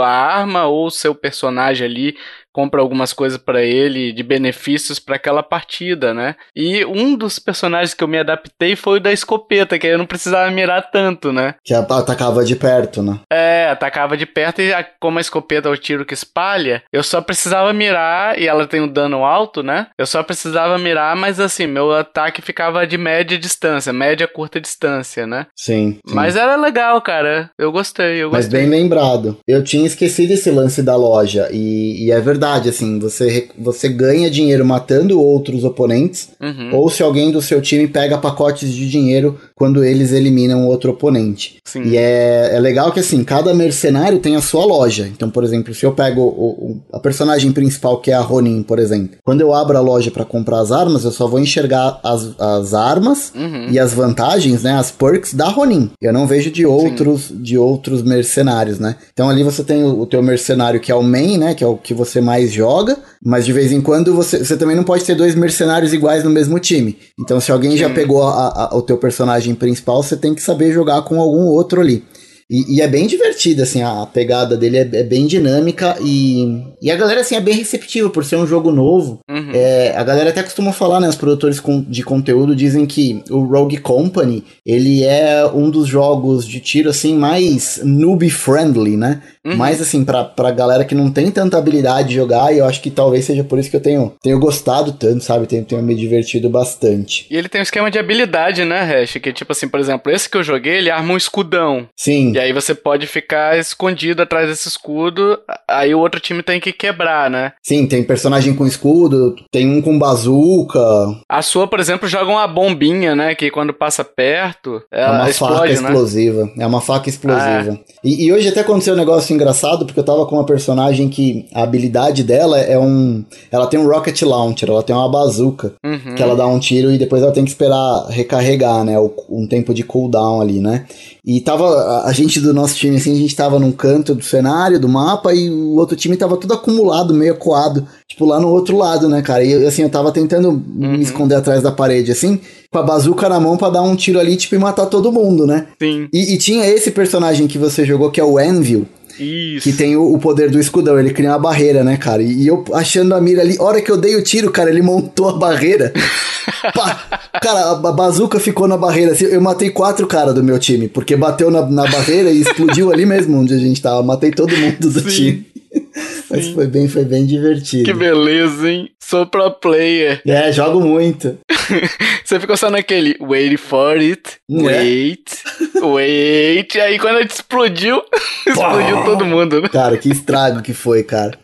a arma ou o seu personagem ali compra algumas coisas para ele de benefícios para aquela partida, né? E um dos personagens que eu me adaptei foi o da escopeta, que aí eu não precisava mirar tanto, né? Que atacava de perto, né? É, atacava de perto e como a escopeta é o tiro que espalha, eu só precisava mirar e ela tem um dano alto, né? Eu só precisava mirar, mas assim, meu ataque ficava de média distância, média curta distância, né? Sim. sim. Mas era legal, cara. Eu gostei, eu gostei. Mas bem lembrado. Eu tinha esquecido esse lance da loja e, e é verdade verdade, assim, você, você ganha dinheiro matando outros oponentes, uhum. ou se alguém do seu time pega pacotes de dinheiro quando eles eliminam outro oponente. Sim. E é, é legal que, assim, cada mercenário tem a sua loja. Então, por exemplo, se eu pego o, o, a personagem principal, que é a Ronin, por exemplo, quando eu abro a loja para comprar as armas, eu só vou enxergar as, as armas uhum. e as vantagens, né, as perks da Ronin. Eu não vejo de outros, de outros mercenários, né? Então ali você tem o, o teu mercenário que é o main, né, que é o que você mais mais joga, mas de vez em quando você, você também não pode ter dois mercenários iguais no mesmo time. Então, se alguém já pegou a, a, o teu personagem principal, você tem que saber jogar com algum outro ali. E, e, é bem divertido, assim, a pegada dele é, é, bem dinâmica e, e a galera, assim, é bem receptiva por ser um jogo novo. Uhum. É, a galera até costuma falar, né, os produtores de conteúdo dizem que o Rogue Company, ele é um dos jogos de tiro, assim, mais noob-friendly, né? Uhum. Mais, assim, pra, pra galera que não tem tanta habilidade de jogar e eu acho que talvez seja por isso que eu tenho, tenho gostado tanto, sabe? Tenho, tenho me divertido bastante. E ele tem um esquema de habilidade, né, Hash? Que, tipo assim, por exemplo, esse que eu joguei, ele arma um escudão. Sim. E aí você pode ficar escondido atrás desse escudo, aí o outro time tem que quebrar, né? Sim, tem personagem com escudo, tem um com bazuca. A sua, por exemplo, joga uma bombinha, né? Que quando passa perto, ela é uma explode, faca né? explosiva. É uma faca explosiva. Ah. E, e, hoje até aconteceu um negócio engraçado, porque eu tava com uma personagem que a habilidade dela é um. Ela tem um rocket launcher, ela tem uma bazuca. Uhum. Que ela dá um tiro e depois ela tem que esperar recarregar, né? Um tempo de cooldown ali, né? E tava. A gente do nosso time, assim, a gente tava num canto do cenário, do mapa, e o outro time tava tudo acumulado, meio coado, tipo, lá no outro lado, né, cara? E assim, eu tava tentando uhum. me esconder atrás da parede, assim, com a bazuca na mão para dar um tiro ali, tipo, e matar todo mundo, né? Sim. E, e tinha esse personagem que você jogou, que é o Anvil. Isso. Que tem o, o, poder do escudão, ele cria uma barreira, né, cara? E, e, eu achando a mira ali, hora que eu dei o tiro, cara, ele montou a barreira. Pá, cara, a bazuca ficou na barreira. Assim, eu matei quatro caras do meu time, porque bateu na, na barreira e explodiu ali mesmo onde a gente tava. Matei todo mundo do Sim. time. Mas foi bem, foi bem divertido. Que beleza, hein? Sou pro player. É, jogo muito. Você ficou só naquele wait for it, é? wait, wait. Aí quando ele explodiu, explodiu todo mundo, né? Cara, que estrago que foi, cara.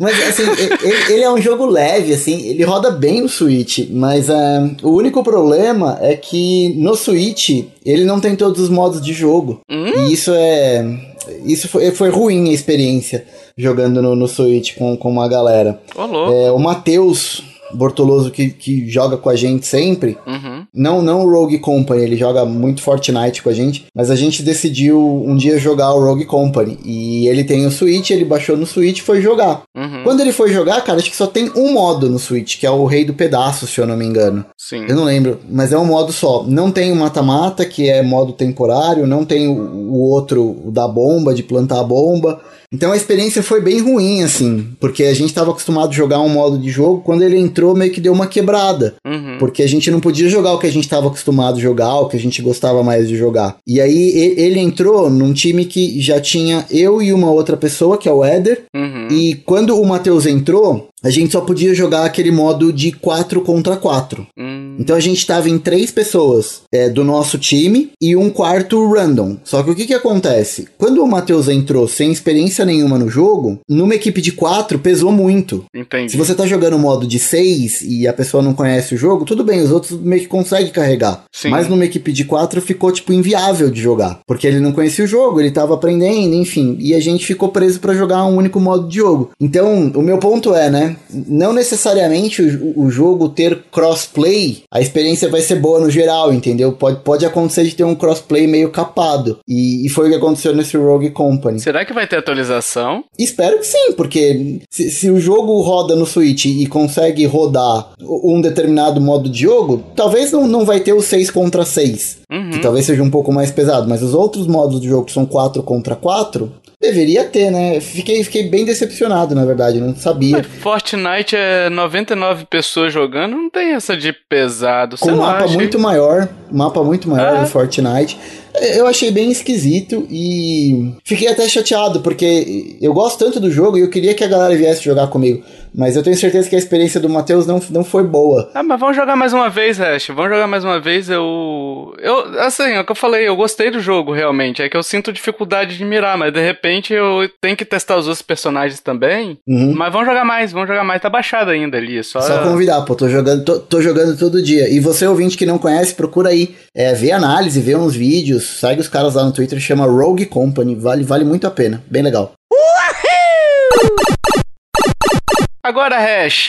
Mas assim, ele, ele, é um jogo leve, assim, ele roda bem no Switch, mas uh, o único problema é que no Switch ele não tem todos os modos de jogo. Hum? E isso é. Isso foi, foi ruim a experiência jogando no, no Switch com, com uma galera. Oh, é, o Matheus Bortoloso que, que joga com a gente sempre. Uhum. Não, não o Rogue Company, ele joga muito Fortnite com a gente. Mas a gente decidiu um dia jogar o Rogue Company. E ele tem o Switch, ele baixou no Switch e foi jogar. Uhum. Quando ele foi jogar, cara, acho que só tem um modo no Switch, que é o Rei do Pedaço, se eu não me engano. Sim. Eu não lembro, mas é um modo só. Não tem o mata-mata, que é modo temporário, não tem o, o outro o da bomba, de plantar a bomba. Então a experiência foi bem ruim, assim, porque a gente estava acostumado a jogar um modo de jogo, quando ele entrou meio que deu uma quebrada. Uhum. Porque a gente não podia jogar o que a gente estava acostumado a jogar, o que a gente gostava mais de jogar. E aí ele entrou num time que já tinha eu e uma outra pessoa, que é o Éder. Uhum. E quando o Matheus entrou, a gente só podia jogar aquele modo de 4 contra 4. Uhum. Hum. Então a gente tava em três pessoas é, do nosso time e um quarto random. Só que o que que acontece? Quando o Matheus entrou sem experiência nenhuma no jogo, numa equipe de quatro pesou muito. Entendi. Se você tá jogando modo de seis e a pessoa não conhece o jogo, tudo bem, os outros meio que conseguem carregar. Sim. Mas numa equipe de quatro ficou, tipo, inviável de jogar. Porque ele não conhecia o jogo, ele tava aprendendo, enfim. E a gente ficou preso para jogar um único modo de jogo. Então, o meu ponto é, né? Não necessariamente o, o jogo ter crossplay, a experiência vai ser boa no geral, entendeu? Pode, pode acontecer de ter um crossplay meio capado. E, e foi o que aconteceu nesse Rogue Company. Será que vai ter atualização? Espero que sim, porque se, se o jogo roda no Switch e consegue rodar um determinado modo de jogo, talvez não, não vai ter o 6 contra 6. Uhum. Que talvez seja um pouco mais pesado, mas os outros modos de jogo que são 4 contra 4, Deveria ter, né? Fiquei, fiquei bem decepcionado, na verdade, não sabia. Mas Fortnite é 99 pessoas jogando, não tem essa de pesado. Com um mapa muito maior, mapa muito maior é. do Fortnite. Eu achei bem esquisito e fiquei até chateado, porque eu gosto tanto do jogo e eu queria que a galera viesse jogar comigo. Mas eu tenho certeza que a experiência do Matheus não, não foi boa. Ah, mas vamos jogar mais uma vez, Hash. Vamos jogar mais uma vez. Eu. Eu. Assim, é o que eu falei, eu gostei do jogo, realmente. É que eu sinto dificuldade de mirar, mas de repente eu tenho que testar os outros personagens também. Uhum. Mas vamos jogar mais, vamos jogar mais. Tá baixado ainda ali. Só, só convidar, pô. Tô jogando, tô, tô jogando todo dia. E você, ouvinte que não conhece, procura aí. É, vê análise, vê uns vídeos Segue os caras lá no Twitter, chama Rogue Company. Vale, vale muito a pena. Bem legal. Agora, Hash,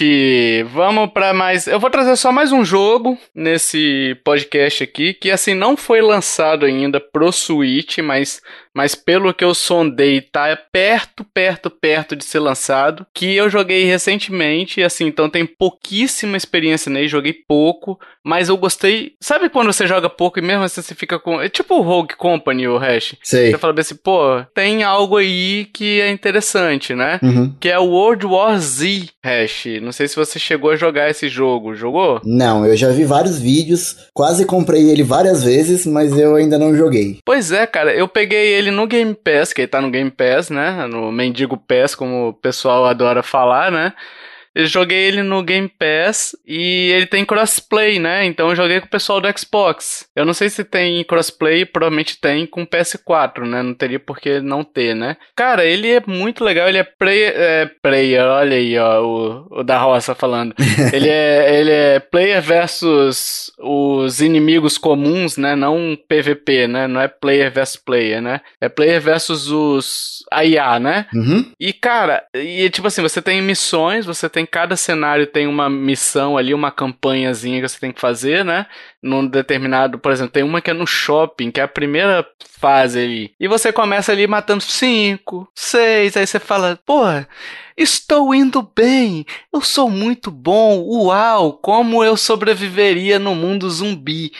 vamos para mais. Eu vou trazer só mais um jogo nesse podcast aqui, que assim não foi lançado ainda pro Switch, mas mas pelo que eu sondei, tá perto, perto, perto de ser lançado. Que eu joguei recentemente, assim, então tem pouquíssima experiência nele, joguei pouco, mas eu gostei. Sabe quando você joga pouco e mesmo assim você fica com. É tipo o Rogue Company, o Hash. Sei. Você fala assim, pô, tem algo aí que é interessante, né? Uhum. Que é o World War Z, Hash. Não sei se você chegou a jogar esse jogo. Jogou? Não, eu já vi vários vídeos, quase comprei ele várias vezes, mas eu ainda não joguei. Pois é, cara, eu peguei ele ele no Game Pass, que ele tá no Game Pass, né? No Mendigo Pass, como o pessoal adora falar, né? Eu joguei ele no Game Pass e ele tem crossplay, né? Então eu joguei com o pessoal do Xbox. Eu não sei se tem crossplay, provavelmente tem com PS4, né? Não teria por que não ter, né? Cara, ele é muito legal, ele é player, é, player olha aí, ó, o, o da roça falando. ele, é, ele é player versus os inimigos comuns, né? Não PVP, né? Não é player versus player, né? É player versus os IA, né? Uhum. E, cara, e tipo assim, você tem missões, você tem tem cada cenário tem uma missão ali, uma campanhazinha que você tem que fazer, né? Num determinado, por exemplo, tem uma que é no shopping, que é a primeira fase ali. E você começa ali matando cinco, seis, aí você fala, porra, estou indo bem, eu sou muito bom, uau, como eu sobreviveria no mundo zumbi.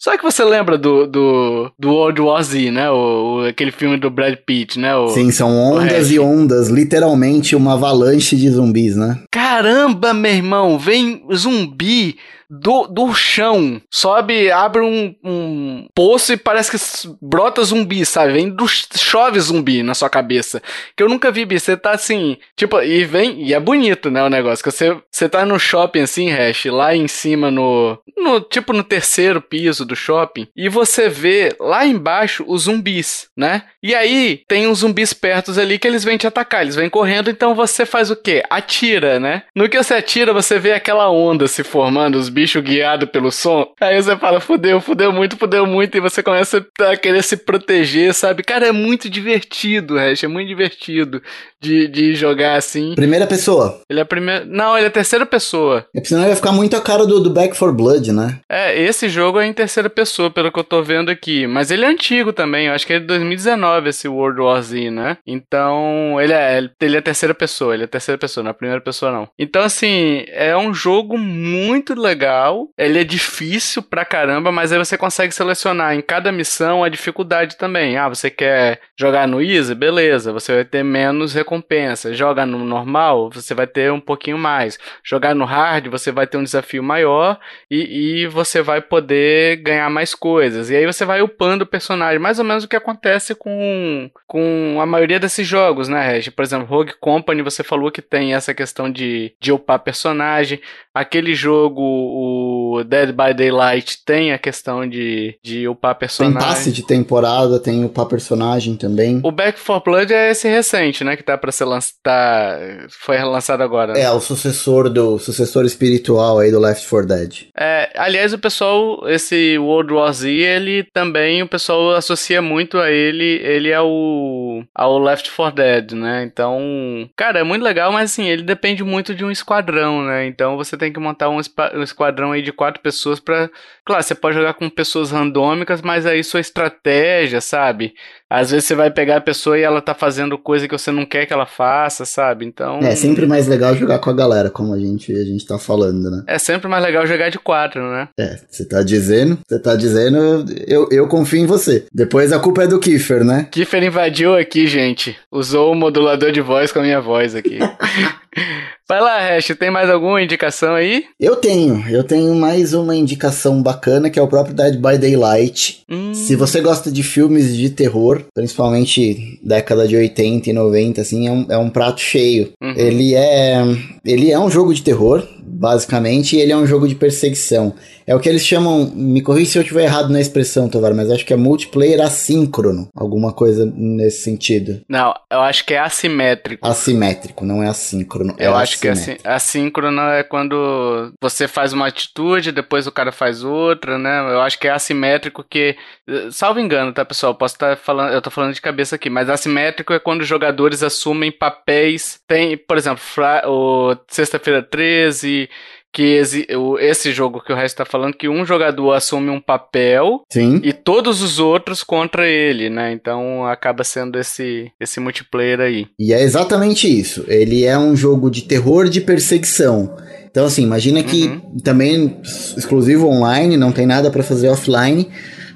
Só que você lembra do, do, do World War Z, né? O, o, aquele filme do Brad Pitt, né? O, Sim, são ondas e ondas, literalmente uma avalanche de zumbis, né? Caramba, meu irmão, vem zumbi do, do chão. Sobe, abre um, um poço e parece que brota zumbi, sabe? Vem do chove zumbi na sua cabeça. Que eu nunca vi, Você tá assim, tipo, e vem, e é bonito, né, o negócio. Que você, você tá no shopping assim, Hash, lá em cima no, no, tipo no terceiro piso do shopping, e você vê lá embaixo os zumbis, né? E aí tem uns zumbis perto ali que eles vêm te atacar, eles vêm correndo, então você faz o quê? Atira, né? No que você atira, você vê aquela onda se formando, os bicho guiado pelo som. Aí você fala, fudeu, fudeu muito, fudeu muito, e você começa a querer se proteger, sabe? Cara, é muito divertido, Hash, é muito divertido de, de jogar assim. Primeira pessoa? Ele é primeira. Não, ele é terceira pessoa. É, senão ia ficar muito a cara do, do Back for Blood, né? É, esse jogo é em terceira pessoa, pelo que eu tô vendo aqui. Mas ele é antigo também, eu acho que é de 2019 esse World War Z, né? Então, ele é, ele é terceira pessoa, ele é terceira pessoa, não é primeira pessoa não. Então, assim, é um jogo muito legal. Ele é difícil pra caramba, mas aí você consegue selecionar em cada missão a dificuldade também. Ah, você quer jogar no Easy? Beleza, você vai ter menos recompensa. Joga no normal, você vai ter um pouquinho mais. Jogar no hard, você vai ter um desafio maior e, e você vai poder ganhar mais coisas. E aí você vai upando o personagem. Mais ou menos o que acontece com, com a maioria desses jogos, né, Reg? Por exemplo, Rogue Company, você falou que tem essa questão de, de upar personagem. Aquele jogo, o Dead by Daylight tem a questão de, de upar personagem. Tem passe de temporada, tem upar personagem também. O Back 4 Blood é esse recente, né? Que tá pra ser lançado. Tá, foi lançado agora. Né? É, o sucessor do. sucessor espiritual aí do Left 4 Dead. É, aliás, o pessoal, esse World War Z, ele também, o pessoal associa muito a ele, ele é o. ao Left 4 Dead, né? Então, cara, é muito legal, mas assim, ele depende muito de um esquadrão, né? Então você tem que montar um, um esquadrão aí de quatro pessoas para Claro, você pode jogar com pessoas randômicas, mas aí sua estratégia, sabe? Às vezes você vai pegar a pessoa e ela tá fazendo coisa que você não quer que ela faça, sabe? Então. É sempre mais legal jogar com a galera, como a gente, a gente tá falando, né? É sempre mais legal jogar de quatro, né? É, você tá dizendo, você tá dizendo, eu, eu confio em você. Depois a culpa é do Kiefer, né? Kiefer invadiu aqui, gente. Usou o modulador de voz com a minha voz aqui. Vai lá, Hash, tem mais alguma indicação aí? Eu tenho, eu tenho mais uma indicação bacana que é o próprio Dead by Daylight. Hum. Se você gosta de filmes de terror, principalmente década de 80 e 90, assim, é um, é um prato cheio. Uhum. Ele é ele é um jogo de terror, basicamente, e ele é um jogo de perseguição. É o que eles chamam, me corrija se eu estiver errado na expressão, Tovar, mas acho que é multiplayer assíncrono, alguma coisa nesse sentido. Não, eu acho que é assimétrico. Assimétrico, não é assíncrono. É eu acho que é assíncrono é quando você faz uma atitude, depois o cara faz outra, né? Eu acho que é assimétrico que, salvo engano, tá, pessoal? Posso estar falando, eu tô falando de cabeça aqui, mas assimétrico é quando os jogadores assumem papéis, tem, por exemplo, o Sexta-feira 13 que esse, jogo que o resto tá falando, que um jogador assume um papel Sim. e todos os outros contra ele, né? Então acaba sendo esse, esse multiplayer aí. E é exatamente isso. Ele é um jogo de terror de perseguição. Então, assim, imagina que uhum. também exclusivo online, não tem nada para fazer offline.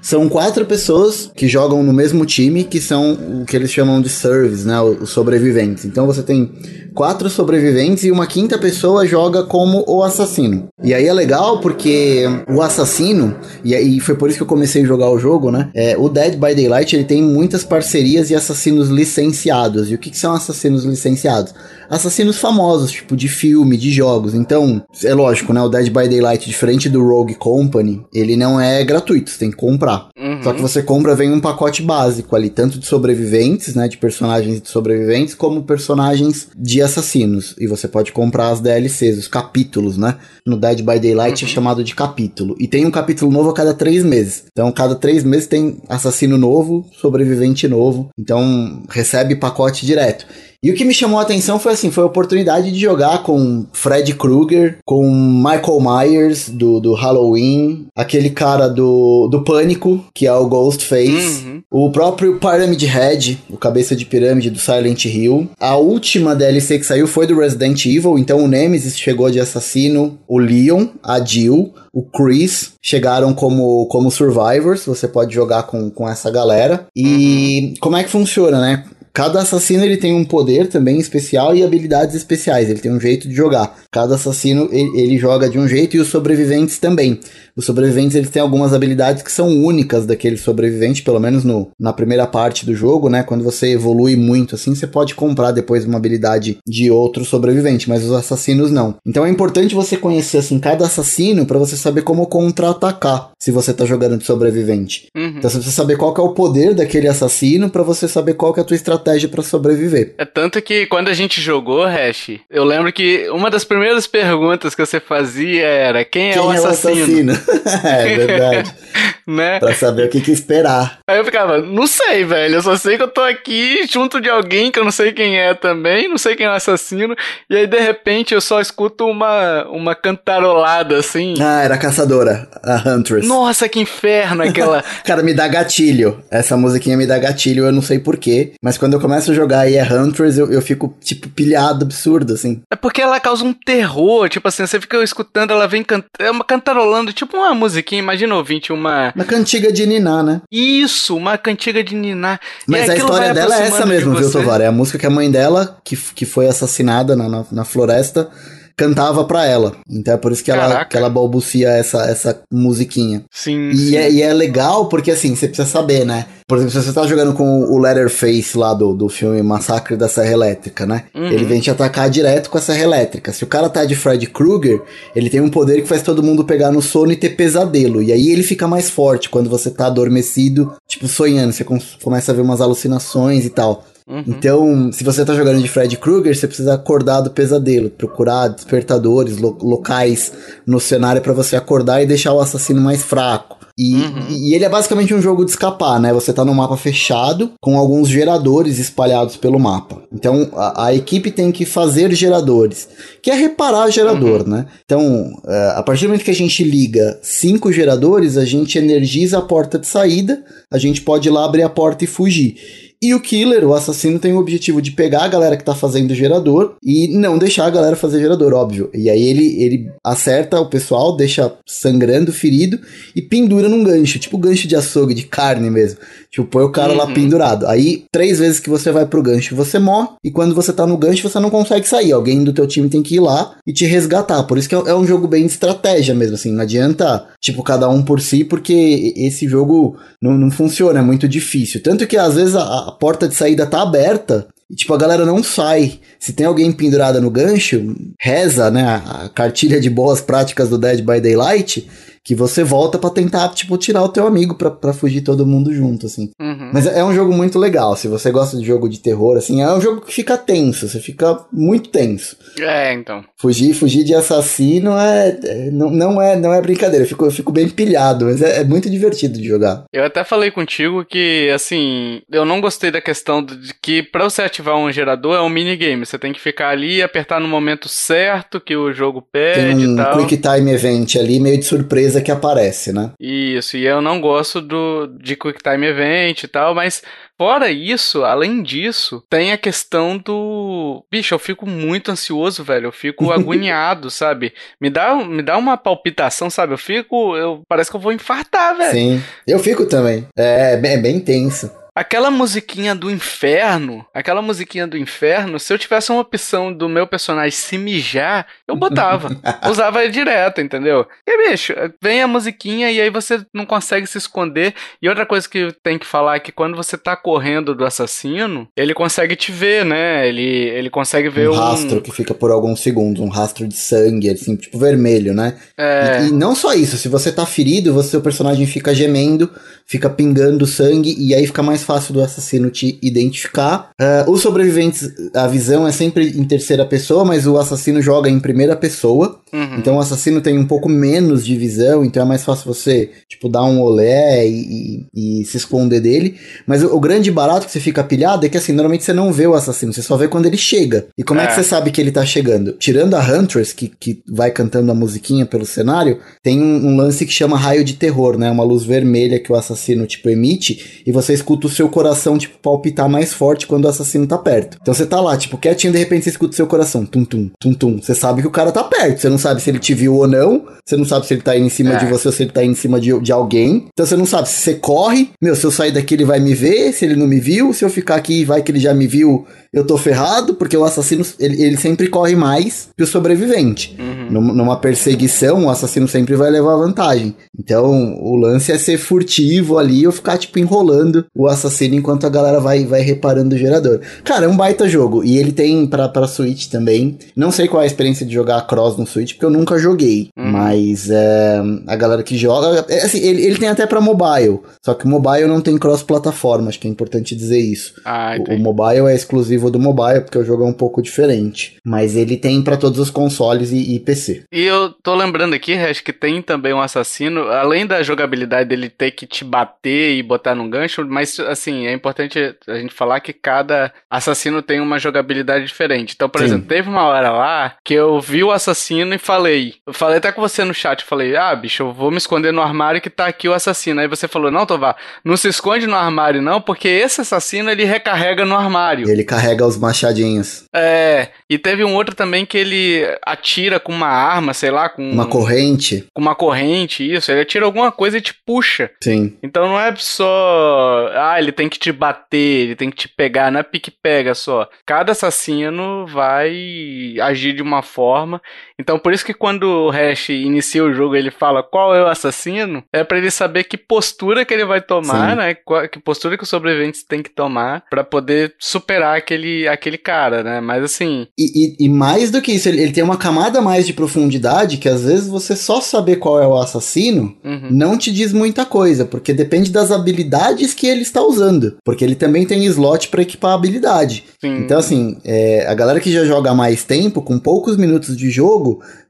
São quatro pessoas que jogam no mesmo time, que são o que eles chamam de service, né? Os sobreviventes. Então você tem quatro sobreviventes e uma quinta pessoa joga como o assassino. E aí é legal porque o assassino, e aí foi por isso que eu comecei a jogar o jogo, né? É, o Dead by Daylight ele tem muitas parcerias e assassinos licenciados. E o que, que são assassinos licenciados? Assassinos famosos, tipo de filme, de jogos. Então, é lógico, né? O Dead by Daylight, diferente do Rogue Company, ele não é gratuito, você tem que comprar. Uhum. Só que você compra, vem um pacote básico ali, tanto de sobreviventes, né? De personagens de sobreviventes, como personagens de assassinos. E você pode comprar as DLCs, os capítulos, né? No Dead by Daylight é uhum. é chamado de capítulo. E tem um capítulo novo a cada três meses. Então, cada três meses tem assassino novo, sobrevivente novo. Então, recebe pacote direto. E o que me chamou a atenção foi assim, foi a oportunidade de jogar com Fred Krueger, com Michael Myers do, do Halloween, aquele cara do, do Pânico, que é o Ghostface, uhum. o próprio Pyramid Head, o cabeça de pirâmide do Silent Hill. A última DLC que saiu foi do Resident Evil, então o Nemesis chegou de assassino, o Leon, a Jill, o Chris chegaram como, como survivors, você pode jogar com, com essa galera. E uhum. como é que funciona, né? Cada assassino ele tem um poder também especial e habilidades especiais. Ele tem um jeito de jogar. Cada assassino ele, ele joga de um jeito e os sobreviventes também. Os sobreviventes eles têm algumas habilidades que são únicas daquele sobrevivente, pelo menos no, na primeira parte do jogo, né? Quando você evolui muito assim, você pode comprar depois uma habilidade de outro sobrevivente, mas os assassinos não. Então é importante você conhecer assim cada assassino para você saber como contra-atacar se você tá jogando de sobrevivente. Uhum. Então você precisa saber qual é o poder daquele assassino para você saber qual é a tua estratégia para sobreviver. É tanto que quando a gente jogou, Hash, eu lembro que uma das primeiras perguntas que você fazia era quem, é quem é o assassino? É o assassino? é verdade. né? Pra saber o que, que esperar. Aí eu ficava, não sei, velho. Eu só sei que eu tô aqui junto de alguém que eu não sei quem é também, não sei quem é o assassino. E aí, de repente, eu só escuto uma, uma cantarolada assim. Ah, era a caçadora, a Huntress. Nossa, que inferno aquela. Cara, me dá gatilho. Essa musiquinha me dá gatilho, eu não sei porquê. Mas quando eu começo a jogar e é Huntress, eu, eu fico, tipo, pilhado, absurdo, assim. É porque ela causa um terror. Tipo assim, você fica escutando, ela vem cantando. É uma cantarolando, tipo uma musiquinha, imagina ouvinte, uma. Uma cantiga de Niná, né? Isso, uma cantiga de Niná. Mas a história dela é essa mesmo, viu, Tovar? É a música que a mãe dela, que, que foi assassinada na, na, na floresta, cantava pra ela. Então é por isso que ela, que ela balbucia essa, essa musiquinha. Sim. E, sim. É, e é legal porque assim, você precisa saber, né? por exemplo, se você tá jogando com o Leatherface lá do, do filme Massacre da Serra Elétrica, né? Uhum. Ele vem te atacar direto com a Serra Elétrica. Se o cara tá de Fred Krueger, ele tem um poder que faz todo mundo pegar no sono e ter pesadelo. E aí ele fica mais forte quando você tá adormecido, tipo sonhando. Você começa a ver umas alucinações e tal. Uhum. Então, se você tá jogando de Fred Krueger, você precisa acordar do pesadelo, procurar despertadores, lo locais no cenário para você acordar e deixar o assassino mais fraco. E, uhum. e, ele é basicamente um jogo de escapar, né? Você tá num mapa fechado com alguns geradores espalhados pelo mapa. Então a, a equipe tem que fazer geradores, que é reparar gerador, uhum. né? Então, é, a partir do momento que a gente liga cinco geradores, a gente energiza a porta de saída, a gente pode ir lá abrir a porta e fugir. E o killer, o assassino, tem o objetivo de pegar a galera que tá fazendo gerador e não deixar a galera fazer gerador, óbvio. E aí ele, ele acerta o pessoal, deixa sangrando, ferido e pendura num gancho, tipo gancho de açougue, de carne mesmo. Tipo, põe o cara uhum. lá pendurado. Aí, três vezes que você vai pro gancho, você morre. E quando você tá no gancho, você não consegue sair. Alguém do teu time tem que ir lá e te resgatar. Por isso que é, é um jogo bem de estratégia mesmo, assim. Não adianta, tipo, cada um por si, porque esse jogo não, não funciona, é muito difícil. Tanto que às vezes a, a porta de saída tá aberta e, tipo, a galera não sai. Se tem alguém pendurada no gancho, reza, né? A cartilha de boas práticas do Dead by Daylight que você volta para tentar, tipo, tirar o teu amigo pra, fugir todo mundo junto, assim. Uhum. Mas é um jogo muito legal. Se você gosta de jogo de terror, assim, é um jogo que fica tenso, você fica muito tenso. É, então. Fugir, fugir de assassino é, é não, não é não é brincadeira. Eu fico, eu fico bem pilhado, mas é, é, muito divertido de jogar. Eu até falei contigo que, assim, eu não gostei da questão de que para você ativar um gerador é um minigame. Você tem que ficar ali e apertar no momento certo que o jogo pede tem um e tal. Quick Time Event ali, meio de surpresa que aparece, né? Isso, e eu não gosto do de Quick Time Event e tal, mas fora isso, além disso, tem a questão do. Bicho, eu fico muito ansioso, velho. Eu fico agoniado, sabe? Me dá, me dá uma palpitação, sabe? Eu fico. Eu, parece que eu vou infartar, velho. Sim, eu fico também. É, é bem tenso. Aquela musiquinha do inferno, aquela musiquinha do inferno, se eu tivesse uma opção do meu personagem se mijar, eu botava. Usava ele direto, entendeu? E, bicho, vem a musiquinha e aí você não consegue se esconder. E outra coisa que tem que falar é que quando você tá correndo do assassino, ele consegue te ver, né? Ele, ele consegue ver um... Um rastro que fica por alguns segundos, um rastro de sangue, assim, tipo vermelho, né? É... E, e não só isso, se você tá ferido, você, seu personagem fica gemendo, fica pingando sangue e aí fica mais fácil do assassino te identificar. Uh, os sobreviventes, a visão é sempre em terceira pessoa, mas o assassino joga em primeira pessoa. Uhum. Então o assassino tem um pouco menos de visão, então é mais fácil você, tipo, dar um olé e, e, e se esconder dele. Mas o, o, grande barato que você fica pilhado é que assim, normalmente você não vê o assassino, você só vê quando ele chega. E como é, é que você sabe que ele tá chegando? Tirando a Huntress, que, que vai cantando a musiquinha pelo cenário, tem um, um lance que chama raio de terror, né? Uma luz vermelha que o assassino, tipo, emite, e você escuta o seu coração, tipo, palpitar mais forte quando o assassino tá perto. Então você tá lá, tipo, quietinho, de repente você escuta o seu coração, tum tum, tum tum. Você sabe que o cara tá perto, você não sabe se ele te viu ou não, você não sabe se ele tá indo em cima é. de você ou se ele tá indo em cima de, de alguém. Então você não sabe se você corre, meu, se eu sair daqui ele vai me ver, se ele não me viu, se eu ficar aqui vai que ele já me viu, eu tô ferrado, porque o assassino, ele, ele sempre corre mais que o sobrevivente. Uhum. Numa perseguição, o assassino sempre vai levar vantagem. Então, o lance é ser furtivo ali ou ficar, tipo, enrolando o assassino enquanto a galera vai, vai reparando o gerador. Cara, é um baita jogo. E ele tem pra, pra Switch também. Não sei qual é a experiência de jogar Cross no Switch, porque eu nunca joguei. Uhum. Mas é, a galera que joga. É, assim, ele, ele tem até pra mobile. Só que o mobile não tem cross-plataforma, acho que é importante dizer isso. Ah, o, o mobile é exclusivo exclusivo do mobile, porque o jogo é um pouco diferente. Mas ele tem para todos os consoles e, e, PC. E eu tô lembrando aqui, Hash, que tem também um assassino, além da jogabilidade dele ter que te bater e botar num gancho, mas assim, é importante a gente falar que cada assassino tem uma jogabilidade diferente. Então, por Sim. exemplo, teve uma hora lá que eu vi o assassino e falei, eu falei até com você no chat, falei, ah, bicho, eu vou me esconder no armário que tá aqui o assassino. Aí você falou, não, Tovar, não se esconde no armário não, porque esse assassino ele recarrega no armário. Ele carrega os machadinhos. É, e teve um outro também que ele atira com uma arma, sei lá, com. Uma corrente. Com uma corrente, isso. Ele atira alguma coisa e te puxa. Sim. Então não é só. Ah, ele tem que te bater, ele tem que te pegar, não é pique-pega só. Cada assassino vai agir de uma forma. Então por isso que quando o Hash inicia o jogo ele fala qual é o assassino, é para ele saber que postura que ele vai tomar, Sim. né? Que postura que os sobreviventes têm que tomar para poder superar aquele, aquele cara, né? Mas assim. E, e, e mais do que isso, ele, ele, tem uma camada mais de profundidade que às vezes você só saber qual é o assassino uhum. não te diz muita coisa, porque depende das habilidades que ele está usando. Porque ele também tem slot para equipar a habilidade. Sim. Então, assim, é, a galera que já joga há mais tempo, com poucos minutos de jogo,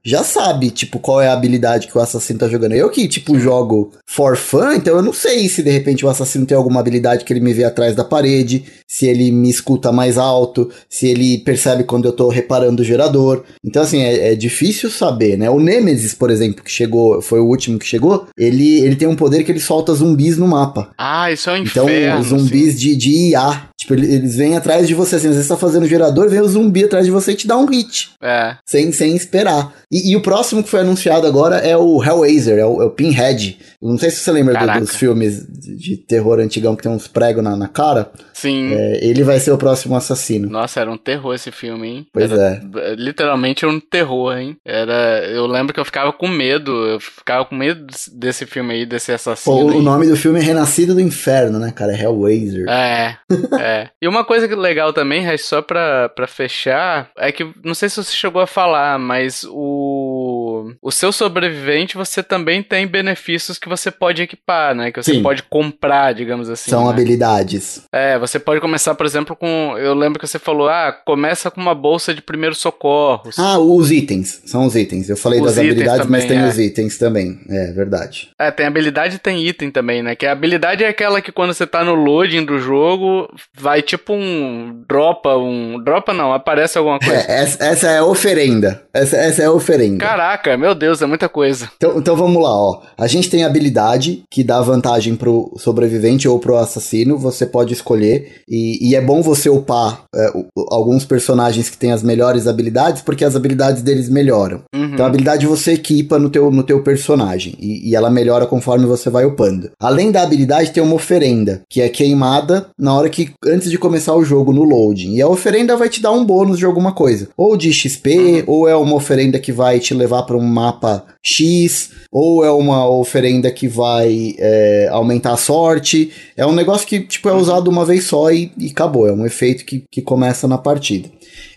já sabe, tipo, qual é a habilidade que o assassino tá jogando. Eu que, tipo, jogo for fun, então eu não sei se de repente o assassino tem alguma habilidade que ele me vê atrás da parede, se ele me escuta mais alto, se ele percebe quando eu tô reparando o gerador. Então, assim, é, é difícil saber, né? O Nemesis, por exemplo, que chegou, foi o último que chegou, ele, ele tem um poder que ele solta zumbis no mapa. Ah, isso é um então, inferno. Então, zumbis de, de IA. Tipo, eles vêm atrás de você, assim, às vezes você tá fazendo gerador, vem o zumbi atrás de você e te dá um hit. É. Sem, sem esperar. E, e, o próximo que foi anunciado agora é o Hellraiser, é o, é o Pinhead. não sei se você lembra do, dos filmes de, de, terror antigão que tem uns pregos na, na cara. Sim. É, ele vai ser o próximo assassino. Nossa, era um terror esse filme, hein? Pois era, é. Literalmente um terror, hein? Era, eu lembro que eu ficava com medo, eu ficava com medo desse filme aí, desse assassino. Pô, o nome do filme é Renascido do Inferno, né, cara? É Hellraiser. É, é. E uma coisa legal também, só pra, pra fechar, é que, não sei se você chegou a falar, mas o, o seu sobrevivente, você também tem benefícios que você pode equipar, né? Que você Sim. pode comprar, digamos assim. São né? habilidades. É, você pode começar, por exemplo, com. Eu lembro que você falou, ah, começa com uma bolsa de primeiros socorros. Ah, os itens. São os itens. Eu falei os das habilidades, também, mas tem é. os itens também. É verdade. É, tem habilidade e tem item também, né? Que a habilidade é aquela que quando você tá no loading do jogo, vai tipo um. Dropa, um. Dropa não, aparece alguma coisa. É, essa, essa é a oferenda. Essa, essa é a oferenda. Caraca, meu Deus, é muita coisa. Então, então vamos lá, ó. A gente tem habilidade que dá vantagem pro sobrevivente ou pro assassino. Você pode escolher. E, e é bom você upar é, alguns personagens que têm as melhores habilidades, porque as habilidades deles melhoram. Uhum. Então a habilidade você equipa no teu, no teu personagem. E, e ela melhora conforme você vai upando. Além da habilidade, tem uma oferenda, que é queimada na hora que. Antes de começar o jogo no loading. E a oferenda vai te dar um bônus de alguma coisa. Ou de XP, uhum. ou é uma oferenda que vai te levar para um mapa X, ou é uma oferenda que vai é, aumentar a sorte. É um negócio que, tipo, é usado uma vez só e, e acabou. É um efeito que, que começa na partida.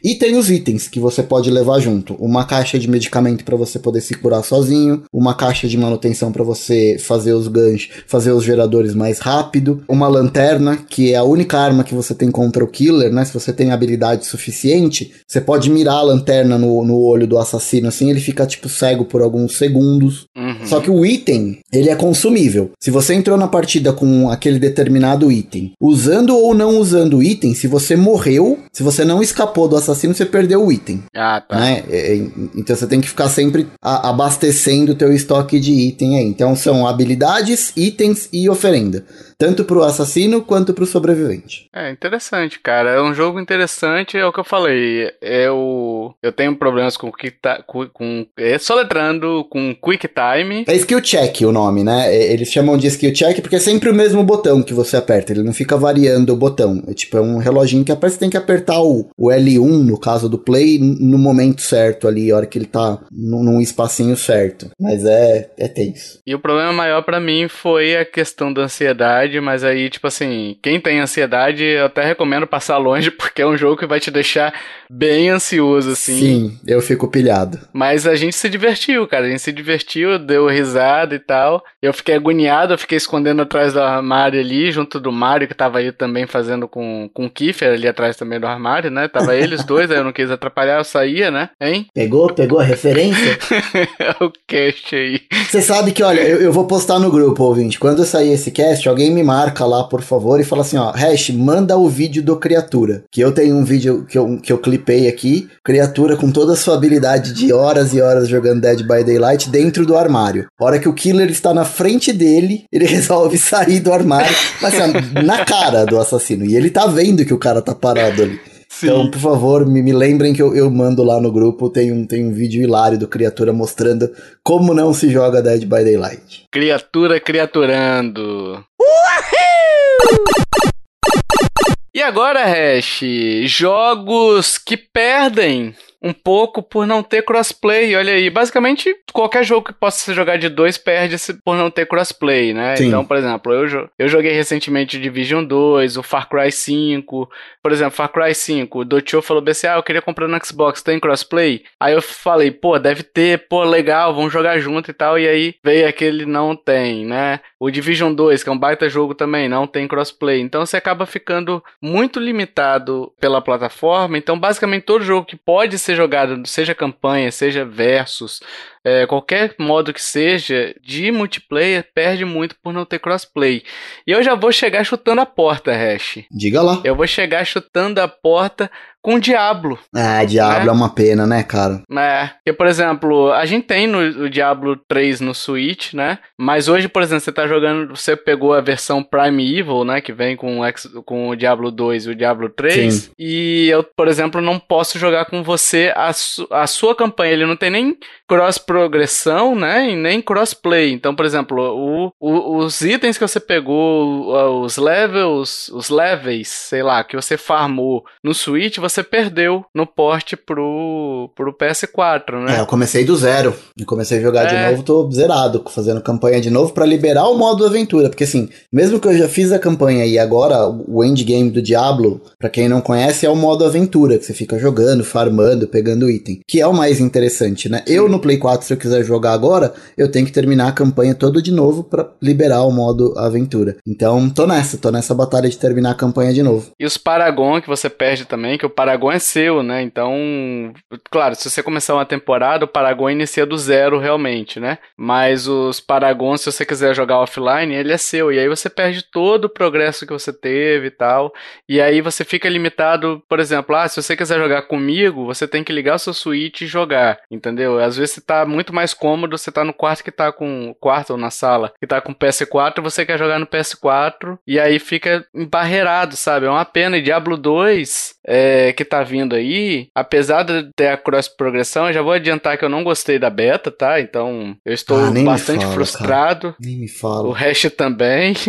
E tem os itens que você pode levar junto: uma caixa de medicamento para você poder se curar sozinho, uma caixa de manutenção para você fazer os ganchos, fazer os geradores mais rápido, uma lanterna, que é a única arma que você tem contra o killer, né? Se você tem habilidade suficiente, você pode mirar a lanterna no, no olho do assassino assim, ele fica tipo cego por alguns segundos. Uhum. Só que o item, ele é consumível. Se você entrou na partida com aquele determinado item, usando ou não usando o item, se você morreu, se você não escapou do assassino assassino, você perdeu o item. Ah, tá. Né? É, é, então você tem que ficar sempre abastecendo o teu estoque de item aí. Então são habilidades, itens e oferenda tanto pro assassino quanto pro sobrevivente. É interessante, cara. É um jogo interessante, é o que eu falei. Eu, eu tenho problemas com, com, com é, soletrando com Quick Time. É Skill Check o nome, né? Eles chamam de Skill Check porque é sempre o mesmo botão que você aperta, ele não fica variando o botão. É tipo, é um reloginho que aperta, você tem que apertar o, o L1, no caso do play, no momento certo ali, a hora que ele tá num, num espacinho certo. Mas é, é tenso. E o problema maior para mim foi a questão da ansiedade ansiedade, mas aí, tipo assim, quem tem ansiedade, eu até recomendo passar longe, porque é um jogo que vai te deixar bem ansioso, assim. Sim, eu fico pilhado. Mas a gente se divertiu, cara. A gente se divertiu, deu risada e tal. Eu fiquei agoniado, eu fiquei escondendo atrás do armário ali, junto do Mario, que tava aí também fazendo com, com o Kiefer ali atrás também do armário, né? Tava eles dois, aí eu não quis atrapalhar, eu saía, né? Hein? Pegou? Pegou a referência? o cast aí. Você sabe que, olha, eu, eu vou postar no grupo, ouvinte. Quando sair esse cast, alguém me marca lá, por favor, e fala assim, ó, Hash, manda o vídeo do Criatura. Que eu tenho um vídeo que eu, que eu clipei aqui, Criatura com toda a sua habilidade de horas e horas jogando Dead by Daylight dentro do armário. A hora que o killer está na frente dele, ele resolve sair do armário, mas assim, na cara do assassino. E ele tá vendo que o cara tá parado ali. Sim. Então, por favor, me, me lembrem que eu, eu mando lá no grupo. Tem um, tem um vídeo hilário do Criatura mostrando como não se joga Dead by Daylight. Criatura criaturando. E agora, Hash, jogos que perdem um pouco por não ter crossplay. Olha aí, basicamente qualquer jogo que possa ser jogado de dois perde por não ter crossplay, né? Sim. Então, por exemplo, eu, eu joguei recentemente Division 2, o Far Cry 5. Por exemplo, Far Cry 5, o Dotio falou assim: ah, eu queria comprar no Xbox, tem crossplay? Aí eu falei, pô, deve ter, pô, legal, vamos jogar junto e tal. E aí veio aquele não tem, né? O Division 2, que é um baita jogo também, não tem crossplay. Então você acaba ficando muito limitado pela plataforma. Então, basicamente, todo jogo que pode ser jogado, seja campanha, seja versus, é, qualquer modo que seja, de multiplayer, perde muito por não ter crossplay. E eu já vou chegar chutando a porta, Hash. Diga lá. Eu vou chegar chutando a porta com Diablo. Ah, Diablo né? é uma pena, né, cara? É, porque, por exemplo, a gente tem no, o Diablo 3 no Switch, né? Mas hoje, por exemplo, você tá jogando, você pegou a versão Prime Evil, né? Que vem com, com o Diablo 2 e o Diablo 3. Sim. E eu, por exemplo, não posso jogar com você a, su, a sua campanha. Ele não tem nem cross progressão, né? E nem crossplay. Então, por exemplo, o, o, os itens que você pegou, os levels, os levels, sei lá, que você farmou no Switch, você perdeu no porte pro, pro PS4, né? É, eu comecei do zero. E comecei a jogar é. de novo, tô zerado, fazendo campanha de novo para liberar o modo aventura. Porque assim, mesmo que eu já fiz a campanha e agora o endgame do Diablo, para quem não conhece, é o modo aventura, que você fica jogando, farmando, pegando item. Que é o mais interessante, né? Eu no Play 4, se eu quiser jogar agora, eu tenho que terminar a campanha toda de novo para liberar o modo aventura. Então, tô nessa, tô nessa batalha de terminar a campanha de novo. E os Paragon que você perde também, que o Paragon é seu, né? Então, claro, se você começar uma temporada, o Paragon inicia do zero realmente, né? Mas os Paragons, se você quiser jogar offline, ele é seu. E aí você perde todo o progresso que você teve e tal. E aí você fica limitado, por exemplo, ah, se você quiser jogar comigo, você tem que ligar o seu Switch e jogar, entendeu? Às vezes você tá muito mais cômodo, você tá no quarto que tá com. quarto ou na sala, que tá com PS4, você quer jogar no PS4, e aí fica embarreirado, sabe? É uma pena. E Diablo 2, é, que tá vindo aí, apesar de ter a cross progressão, eu já vou adiantar que eu não gostei da beta, tá? Então eu estou ah, bastante fala, frustrado. Cara. Nem me fala. O resto também.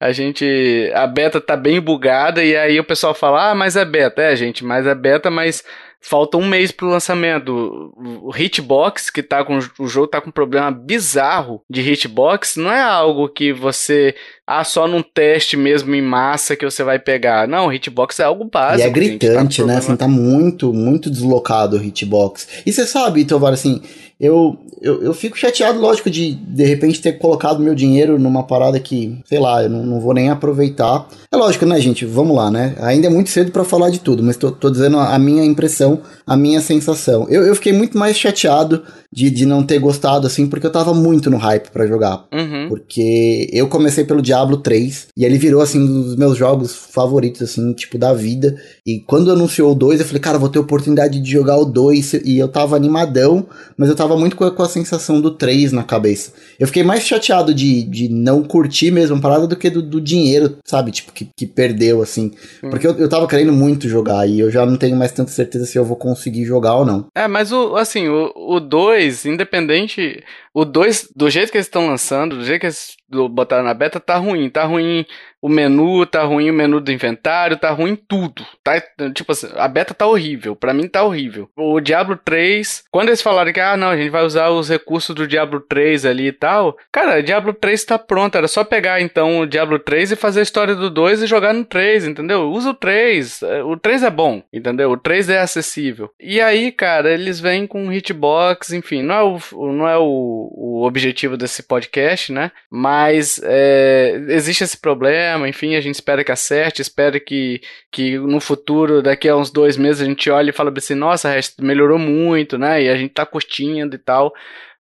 a gente. A beta tá bem bugada, e aí o pessoal fala: ah, mas é beta. É, gente, mas é beta, mas falta um mês pro lançamento. O hitbox, que tá com. O jogo tá com um problema bizarro de hitbox, não é algo que você. Ah, só num teste mesmo em massa que você vai pegar. Não, hitbox é algo básico. E é gritante, gente, tá né? Assim, tá muito, muito deslocado o hitbox. E você sabe, Tovar, assim, eu, eu, eu fico chateado, lógico, de de repente ter colocado meu dinheiro numa parada que, sei lá, eu não, não vou nem aproveitar. É lógico, né, gente? Vamos lá, né? Ainda é muito cedo para falar de tudo, mas tô, tô dizendo a, a minha impressão, a minha sensação. Eu, eu fiquei muito mais chateado de, de não ter gostado, assim, porque eu tava muito no hype para jogar. Uhum. Porque eu comecei pelo Diablo 3 e ele virou, assim, um dos meus jogos favoritos, assim, tipo, da vida. E quando anunciou o 2, eu falei, cara, vou ter oportunidade de jogar o 2 e eu tava animadão, mas eu tava muito com a, com a sensação do 3 na cabeça. Eu fiquei mais chateado de, de não curtir mesmo a parada do que do, do dinheiro, sabe? Tipo, que, que perdeu, assim. Uhum. Porque eu, eu tava querendo muito jogar e eu já não tenho mais tanta certeza se eu vou conseguir jogar ou não. É, mas o, assim, o 2 2, independente. O 2, do jeito que eles estão lançando, do jeito que eles botaram na beta, tá ruim. Tá ruim o menu, tá ruim o menu do inventário, tá ruim tudo. Tá, tipo assim, a beta tá horrível. Pra mim tá horrível. O Diablo 3, quando eles falaram que, ah, não, a gente vai usar os recursos do Diablo 3 ali e tal. Cara, Diablo 3 tá pronto. Era só pegar então o Diablo 3 e fazer a história do 2 e jogar no 3, entendeu? Usa o 3. O 3 é bom, entendeu? O 3 é acessível. E aí, cara, eles vêm com hitbox, enfim, não é o, não é o, o objetivo desse podcast, né? Mas é, existe esse problema, enfim, a gente espera que acerte, espera que, que no futuro, daqui a uns dois meses, a gente olhe e fala assim, nossa, melhorou muito, né? E a gente tá curtindo e tal.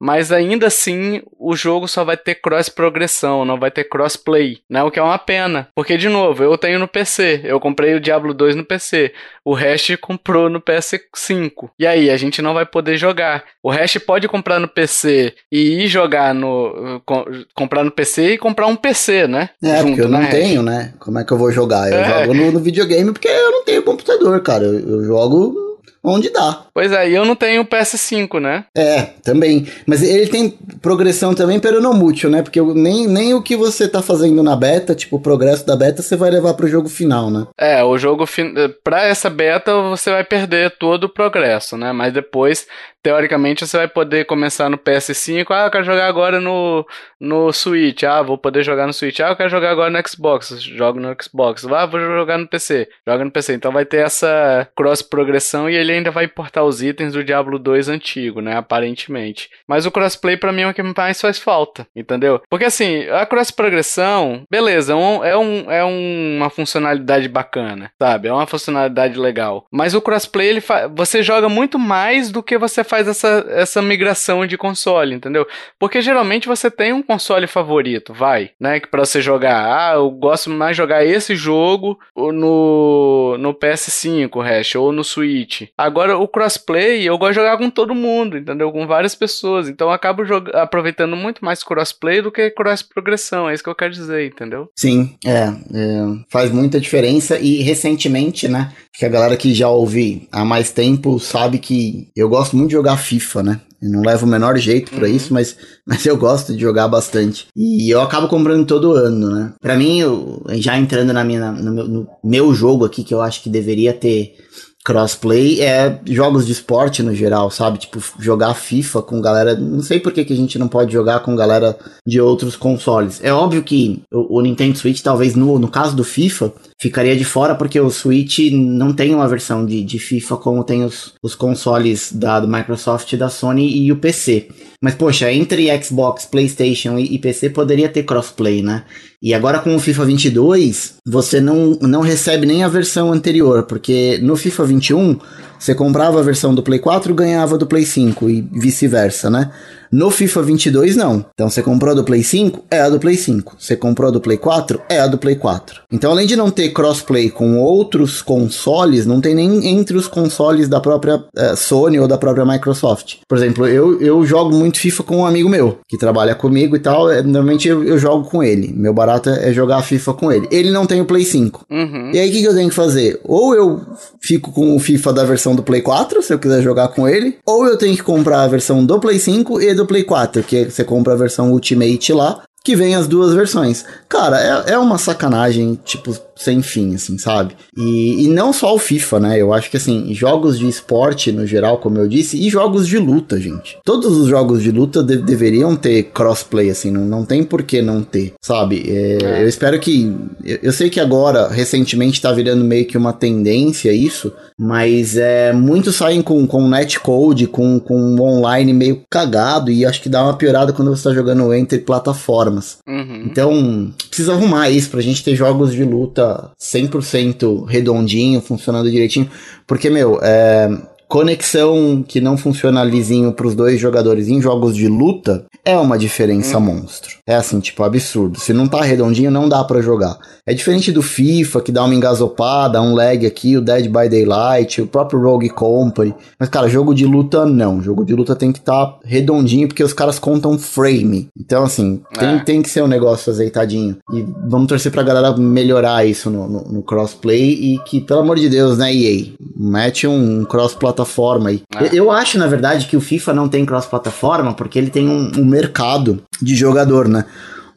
Mas ainda assim o jogo só vai ter cross progressão, não vai ter crossplay, né? O que é uma pena, porque de novo, eu tenho no PC, eu comprei o Diablo 2 no PC, o Hash comprou no PS5. E aí, a gente não vai poder jogar. O Hash pode comprar no PC e ir jogar no com, comprar no PC e comprar um PC, né? É, Junto, porque eu não né, tenho, né? Como é que eu vou jogar? Eu é. jogo no, no, videogame porque eu não tenho computador, cara. eu, eu jogo onde dá. Pois é, e eu não tenho PS5, né? É, também. Mas ele tem progressão também, pero não mútil, né? Porque nem, nem o que você tá fazendo na beta, tipo, o progresso da beta, você vai levar pro jogo final, né? É, o jogo. Fin... Pra essa beta, você vai perder todo o progresso, né? Mas depois teoricamente você vai poder começar no PS5, ah, eu quero jogar agora no, no Switch, ah, vou poder jogar no Switch, ah, eu quero jogar agora no Xbox, jogo no Xbox, ah, vou jogar no PC, joga no PC. Então vai ter essa cross progressão e ele ainda vai importar os itens do Diablo 2 antigo, né, aparentemente. Mas o crossplay para mim é o que mais faz falta, entendeu? Porque assim, a cross progressão, beleza, é, um, é, um, é uma funcionalidade bacana, sabe? É uma funcionalidade legal. Mas o crossplay, ele você joga muito mais do que você faz essa, essa migração de console, entendeu? Porque geralmente você tem um console favorito, vai, né? Que para você jogar, ah, eu gosto mais de jogar esse jogo no, no PS5, Hash, ou no Switch. Agora o crossplay, eu gosto de jogar com todo mundo, entendeu? Com várias pessoas. Então eu acabo aproveitando muito mais crossplay do que cross progressão, é isso que eu quero dizer, entendeu? Sim, é, é faz muita diferença e recentemente, né? Que a galera que já ouvi há mais tempo sabe que eu gosto muito de jogar FIFA, né? Eu não levo o menor jeito para uhum. isso, mas, mas eu gosto de jogar bastante. E eu acabo comprando todo ano, né? Para mim, eu, já entrando na minha, no meu, no meu jogo aqui, que eu acho que deveria ter crossplay é jogos de esporte no geral, sabe? Tipo, jogar FIFA com galera. Não sei por que, que a gente não pode jogar com galera de outros consoles. É óbvio que o, o Nintendo Switch, talvez no, no caso do FIFA, ficaria de fora porque o Switch não tem uma versão de, de FIFA como tem os, os consoles da Microsoft, da Sony e o PC. Mas, poxa, entre Xbox, PlayStation e, e PC poderia ter crossplay, né? E agora com o FIFA 22, você não, não recebe nem a versão anterior, porque no FIFA 21 você comprava a versão do Play 4 ganhava do Play 5 e vice-versa, né? No FIFA 22, não. Então, você comprou a do Play 5, é a do Play 5. Você comprou a do Play 4, é a do Play 4. Então, além de não ter crossplay com outros consoles, não tem nem entre os consoles da própria é, Sony ou da própria Microsoft. Por exemplo, eu, eu jogo muito FIFA com um amigo meu, que trabalha comigo e tal. É, normalmente eu, eu, jogo com ele. Meu barato é, é jogar FIFA com ele. Ele não tem o Play 5. Uhum. E aí, o que, que eu tenho que fazer? Ou eu fico com o FIFA da versão do Play 4, se eu quiser jogar com ele, ou eu tenho que comprar a versão do Play 5 e do Play 4, que você compra a versão Ultimate lá, que vem as duas versões. Cara, é, é uma sacanagem, tipo, sem fim, assim, sabe? E, e não só o FIFA, né? Eu acho que, assim, jogos de esporte no geral, como eu disse, e jogos de luta, gente. Todos os jogos de luta de deveriam ter crossplay, assim, não, não tem por que não ter, sabe? É, é. Eu espero que. Eu, eu, sei que agora, recentemente, tá virando meio que uma tendência isso, mas é, muitos saem com, com netcode, com, com online meio cagado, e acho que dá uma piorada quando você tá jogando entre plataformas. Uhum. Então, precisa arrumar isso pra gente ter jogos de luta 100% redondinho, funcionando direitinho. Porque, meu, é, conexão que não funciona lisinho para os dois jogadores em jogos de luta é uma diferença hum. monstro. É assim, tipo, absurdo. Se não tá redondinho, não dá para jogar. É diferente do FIFA, que dá uma engasopada, um lag aqui, o Dead by Daylight, o próprio Rogue Company. Mas, cara, jogo de luta não. Jogo de luta tem que estar tá redondinho, porque os caras contam frame. Então, assim, tem, é. tem que ser um negócio azeitadinho. E vamos torcer pra galera melhorar isso no, no, no crossplay e que, pelo amor de Deus, né, EA? Mete um cross-plataforma cross-plataforma aí. É. Eu acho, na verdade, que o FIFA não tem cross-plataforma porque ele tem um, um mercado de jogador, né?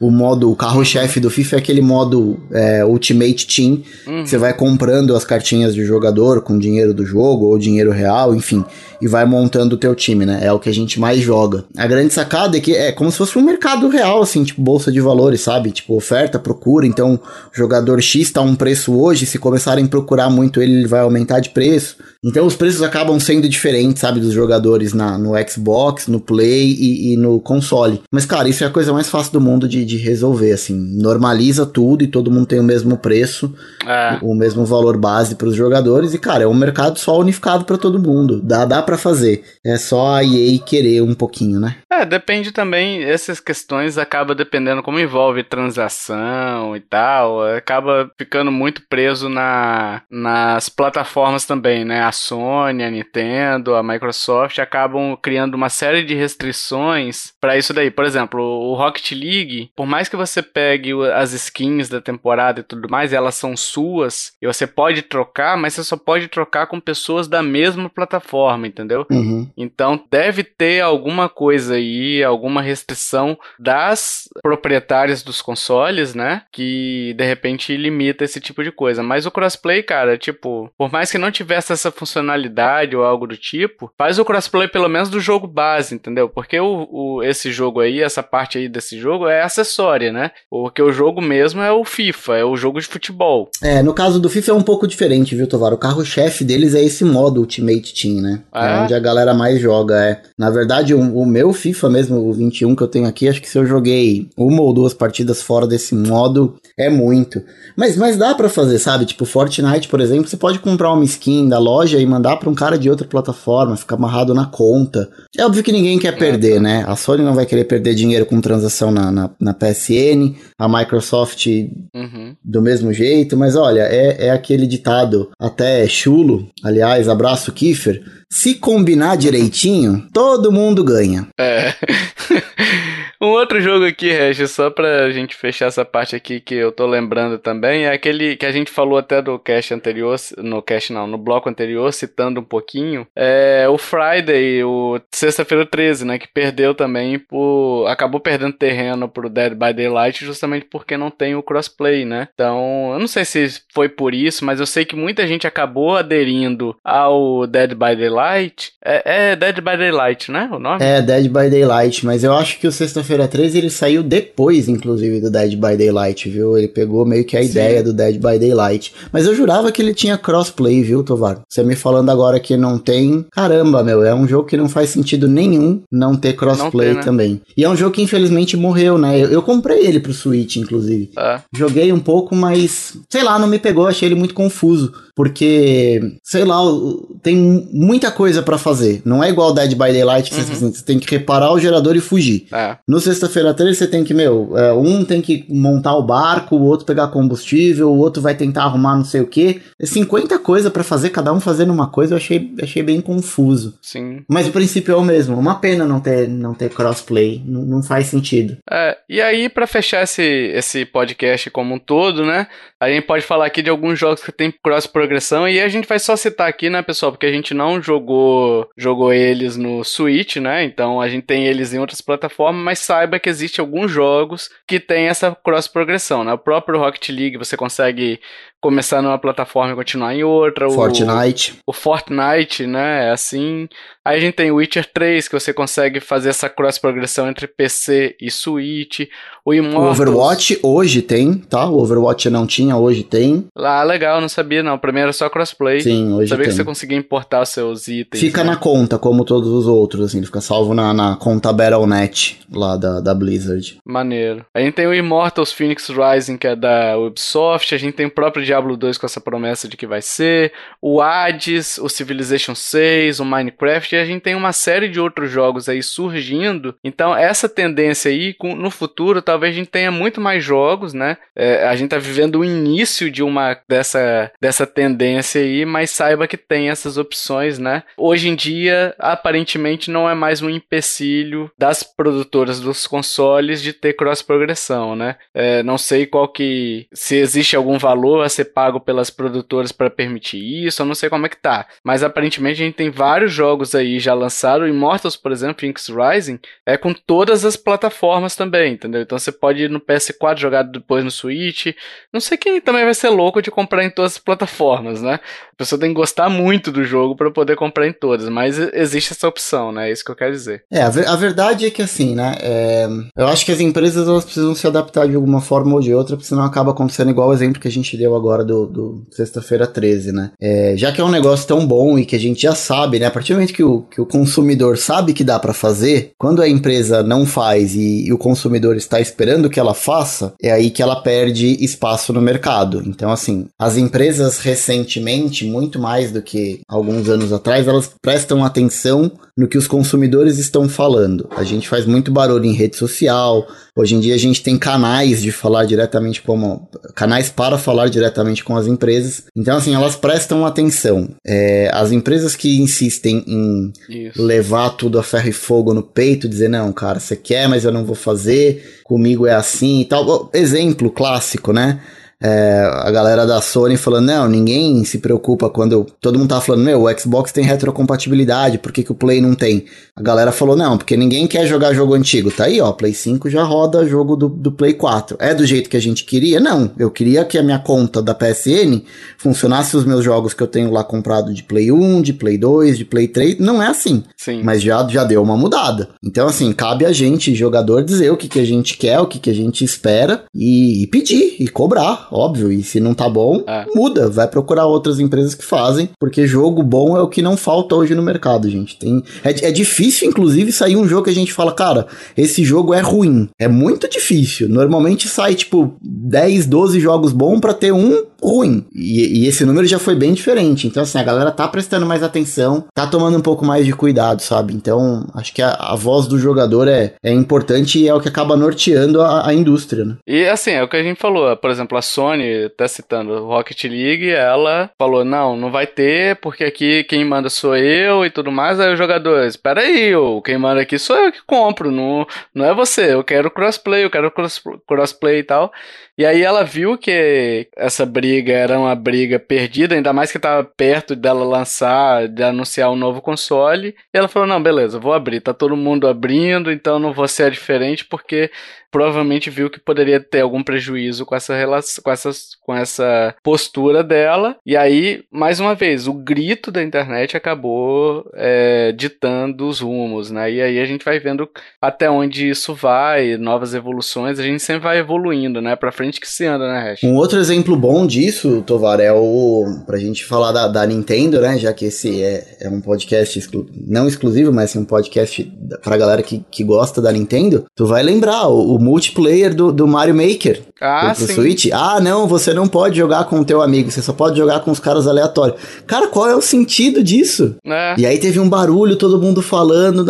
o modo, o carro-chefe do FIFA é aquele modo é, Ultimate Team. Uhum. Você vai comprando as cartinhas de jogador com dinheiro do jogo ou dinheiro real, enfim, e vai montando o teu time, né? É o que a gente mais joga. A grande sacada é que é como se fosse um mercado real, assim, tipo bolsa de valores, sabe? Tipo oferta, procura. Então, jogador X tá um preço hoje, se começarem a procurar muito ele, ele vai aumentar de preço. Então os preços acabam sendo diferentes, sabe, dos jogadores na, no Xbox, no Play e, e, no console. Mas, cara, isso é a coisa mais fácil do mundo de, de resolver, assim. Normaliza tudo e todo mundo tem o mesmo preço, é. o, o, mesmo valor base para os jogadores. E, cara, é um mercado só unificado para todo mundo. Dá, dá para fazer. É só a EA querer um pouquinho, né? É, depende também, essas questões acaba dependendo como envolve transação e tal, acaba ficando muito preso na, nas plataformas também, né? A Sony, a Nintendo, a Microsoft acabam criando uma série de restrições para isso daí. Por exemplo, o Rocket League, por mais que você pegue as skins da temporada e tudo mais, elas são suas e você pode trocar, mas você só pode trocar com pessoas da mesma plataforma, entendeu? Uhum. Então deve ter alguma coisa aí, alguma restrição das proprietárias dos consoles, né? Que de repente limita esse tipo de coisa. Mas o crossplay, cara, tipo, por mais que não tivesse essa funcionalidade ou algo do tipo, faz o crossplay pelo menos do jogo base, entendeu? Porque o, o, esse jogo aí, essa parte aí desse jogo é acessória, né? Porque o jogo mesmo é o FIFA, é o jogo de futebol. É, no caso do FIFA é um pouco diferente, viu, Tovar? O carro-chefe deles é esse modo Ultimate Team, né? É, é onde a galera mais joga, é. Na verdade, o, o meu FIFA mesmo, o 21 que eu tenho aqui, acho que se eu joguei uma ou duas partidas fora desse modo, é muito. Mas, mas dá para fazer, sabe? Tipo, Fortnite, por exemplo, você pode comprar uma skin da loja e mandar para um cara de outra plataforma, ficar amarrado na conta. É óbvio que ninguém quer perder, né? A Sony não vai querer perder dinheiro com transação na, na, na PSN, a Microsoft uhum. do mesmo jeito, mas olha, é, é aquele ditado até chulo, aliás, abraço Kiefer, se combinar direitinho, todo mundo ganha. É. Um outro jogo aqui, Regis, só pra gente fechar essa parte aqui que eu tô lembrando também, é aquele que a gente falou até do cast anterior, no cast não, no bloco anterior, citando um pouquinho, é o Friday, o Sexta-feira 13, né, que perdeu também por... acabou perdendo terreno pro Dead by Daylight justamente porque não tem o crossplay, né? Então, eu não sei se foi por isso, mas eu sei que muita gente acabou aderindo ao Dead by Daylight. É, é Dead by Daylight, né, o nome? É, Dead by Daylight, mas eu acho que o Sexta-feira Sexta-feira 13 ele saiu depois, inclusive, do Dead by Daylight, viu? Ele pegou meio que a Sim. ideia do Dead by Daylight. Mas eu jurava que ele tinha crossplay, viu, Tovar? Você me falando agora que não tem. Caramba, meu, é um jogo que não faz sentido nenhum não ter crossplay não tem, né? também. E é um jogo que infelizmente morreu, né? Eu, eu comprei ele pro Switch, inclusive. É. Joguei um pouco, mas sei lá, não me pegou, achei ele muito confuso. Porque, sei lá, tem muita coisa para fazer. Não é igual Dead by Daylight que uhum. você, tem que reparar o gerador e fugir. É. No sexta-feira 13 você tem que, meu, é, um tem que montar o barco, o outro pegar combustível, o outro vai tentar arrumar não sei o que. É 50 coisas para fazer, cada um fazendo uma coisa, eu achei, achei bem confuso. Sim. Mas o princípio é o mesmo. Uma pena não ter, não ter crossplay. Não, não faz sentido. É, e aí, para fechar esse, esse podcast como um todo, né? A gente pode falar aqui de alguns jogos que tem cross progressão e a gente vai só citar aqui, né, pessoal, porque a gente não jogou jogou eles no Switch, né? Então a gente tem eles em outras plataformas, mas saiba que existe alguns jogos que tem essa cross progressão, né? O próprio Rocket League você consegue começar numa plataforma e continuar em outra. Fortnite. O, o Fortnite, né? É assim. Aí a gente tem o Witcher 3, que você consegue fazer essa cross-progressão entre PC e Switch. O Immortals... O Overwatch hoje tem, tá? O Overwatch não tinha, hoje tem. Ah, legal, não sabia não. Pra mim era só crossplay. Sim, hoje sabia tem. que você conseguia importar os seus itens. Fica né? na conta, como todos os outros, assim. Ele fica salvo na, na conta Battle.net, lá da, da Blizzard. Maneiro. A gente tem o Immortals Phoenix Rising, que é da Ubisoft. A gente tem o próprio Diablo 2 com essa promessa de que vai ser, o Hades, o Civilization 6, o Minecraft, e a gente tem uma série de outros jogos aí surgindo. Então, essa tendência aí, no futuro, talvez a gente tenha muito mais jogos, né? É, a gente tá vivendo o início de uma dessa, dessa tendência aí, mas saiba que tem essas opções, né? Hoje em dia, aparentemente, não é mais um empecilho das produtoras dos consoles de ter cross-progressão, né? É, não sei qual que. se existe algum valor a ser pago pelas produtoras para permitir isso, eu não sei como é que tá. Mas aparentemente a gente tem vários jogos aí já lançados. Immortals, por exemplo, Phoenix Rising, é com todas as plataformas também, entendeu? Então você pode ir no PS4 jogar depois no Switch. Não sei quem também vai ser louco de comprar em todas as plataformas, né? A pessoa tem que gostar muito do jogo para poder comprar em todas, mas existe essa opção, né? É isso que eu quero dizer. É, a, ver, a verdade é que assim, né? É, eu acho que as empresas elas precisam se adaptar de alguma forma ou de outra, porque senão acaba acontecendo igual o exemplo que a gente deu agora agora do, do sexta-feira 13, né? É, já que é um negócio tão bom e que a gente já sabe, né? A partir do momento que o, que o consumidor sabe que dá para fazer, quando a empresa não faz e, e, o consumidor está esperando que ela faça, é aí que ela perde espaço no mercado. Então, assim, as empresas recentemente, muito mais do que alguns anos atrás, elas prestam atenção no que os consumidores estão falando. A gente faz muito barulho em rede social. Hoje em dia a gente tem canais de falar diretamente como canais para falar diretamente com as empresas. Então assim elas prestam atenção. É, as empresas que insistem em Isso. levar tudo a ferro e fogo no peito, dizer não, cara, você quer, mas eu não vou fazer. Comigo é assim e tal. Exemplo clássico, né? É, a galera da Sony falando, não, ninguém se preocupa quando. Todo mundo tá falando, meu, o Xbox tem retrocompatibilidade, por que, que o Play não tem? A galera falou, não, porque ninguém quer jogar jogo antigo. Tá aí, ó, Play 5 já roda jogo do, do Play 4. É do jeito que a gente queria? Não. Eu queria que a minha conta da PSN funcionasse os meus jogos que eu tenho lá comprado de Play 1, de Play 2, de Play 3. Não é assim. Sim. Mas já, já deu uma mudada. Então, assim, cabe a gente, jogador, dizer o que, que a gente quer, o que, que a gente espera e, e pedir e cobrar óbvio. E se não tá bom, é. muda. Vai procurar outras empresas que fazem, porque jogo bom é o que não falta hoje no mercado, gente. Tem, é, é difícil, inclusive, sair um jogo que a gente fala, cara, esse jogo é ruim. É muito difícil. Normalmente sai, tipo, 10, 12 jogos bons para ter um ruim. E, e, esse número já foi bem diferente. Então, assim, a galera tá prestando mais atenção, tá tomando um pouco mais de cuidado, sabe? Então, acho que a, a voz do jogador é, é importante e é o que acaba norteando a, a indústria, né? E, assim, é o que a gente falou. Por exemplo, a Sony, tá citando Rocket League, ela falou, não, não vai ter, porque aqui quem manda sou eu e tudo mais. Aí os jogadores, espera aí, eu, quem manda aqui sou eu que compro, não, não é você. Eu quero crossplay, eu quero cross, crossplay e tal. E aí ela viu que essa briga era uma briga perdida, ainda mais que estava perto dela lançar, de anunciar um novo console. E ela falou: não, beleza, vou abrir. Tá todo mundo abrindo, então não vou ser diferente, porque provavelmente viu que poderia ter algum prejuízo com essa relação, com, essas, com essa postura dela. E aí, mais uma vez, o grito da internet acabou é, ditando os rumos, né? E aí a gente vai vendo até onde isso vai, novas evoluções. A gente sempre vai evoluindo, né? Pra frente que se anda, né, Hash? Um outro exemplo bom disso, Tovar, é o. Pra gente falar da, da Nintendo, né? Já que esse é, é um podcast exclu não exclusivo, mas é um podcast pra galera que, que gosta da Nintendo. Tu vai lembrar, o, o multiplayer do, do Mario Maker. Ah, pro, pro sim. Switch. Ah, não, você não pode jogar com o teu amigo, você só pode jogar com os caras aleatórios. Cara, qual é o sentido disso? É. E aí teve um barulho, todo mundo falando,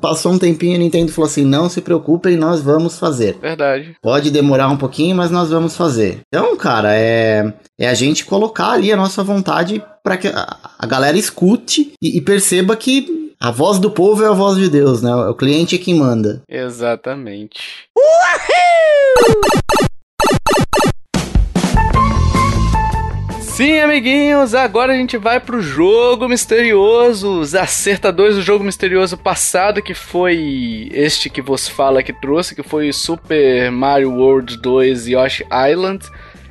passou um tempinho, a Nintendo falou assim, não se preocupem, nós vamos fazer. Verdade. Pode demorar um pouquinho, mas nós vamos fazer. Então, cara, é, é a gente colocar ali a nossa vontade para que a, galera escute e, e perceba que a voz do povo é a voz de Deus, né? O cliente é quem manda. Exatamente. Sim, amiguinhos, agora a gente vai pro jogo misterioso, os acertadores do jogo misterioso passado, que foi este que vos fala que trouxe, que foi Super Mario World 2 Yoshi Island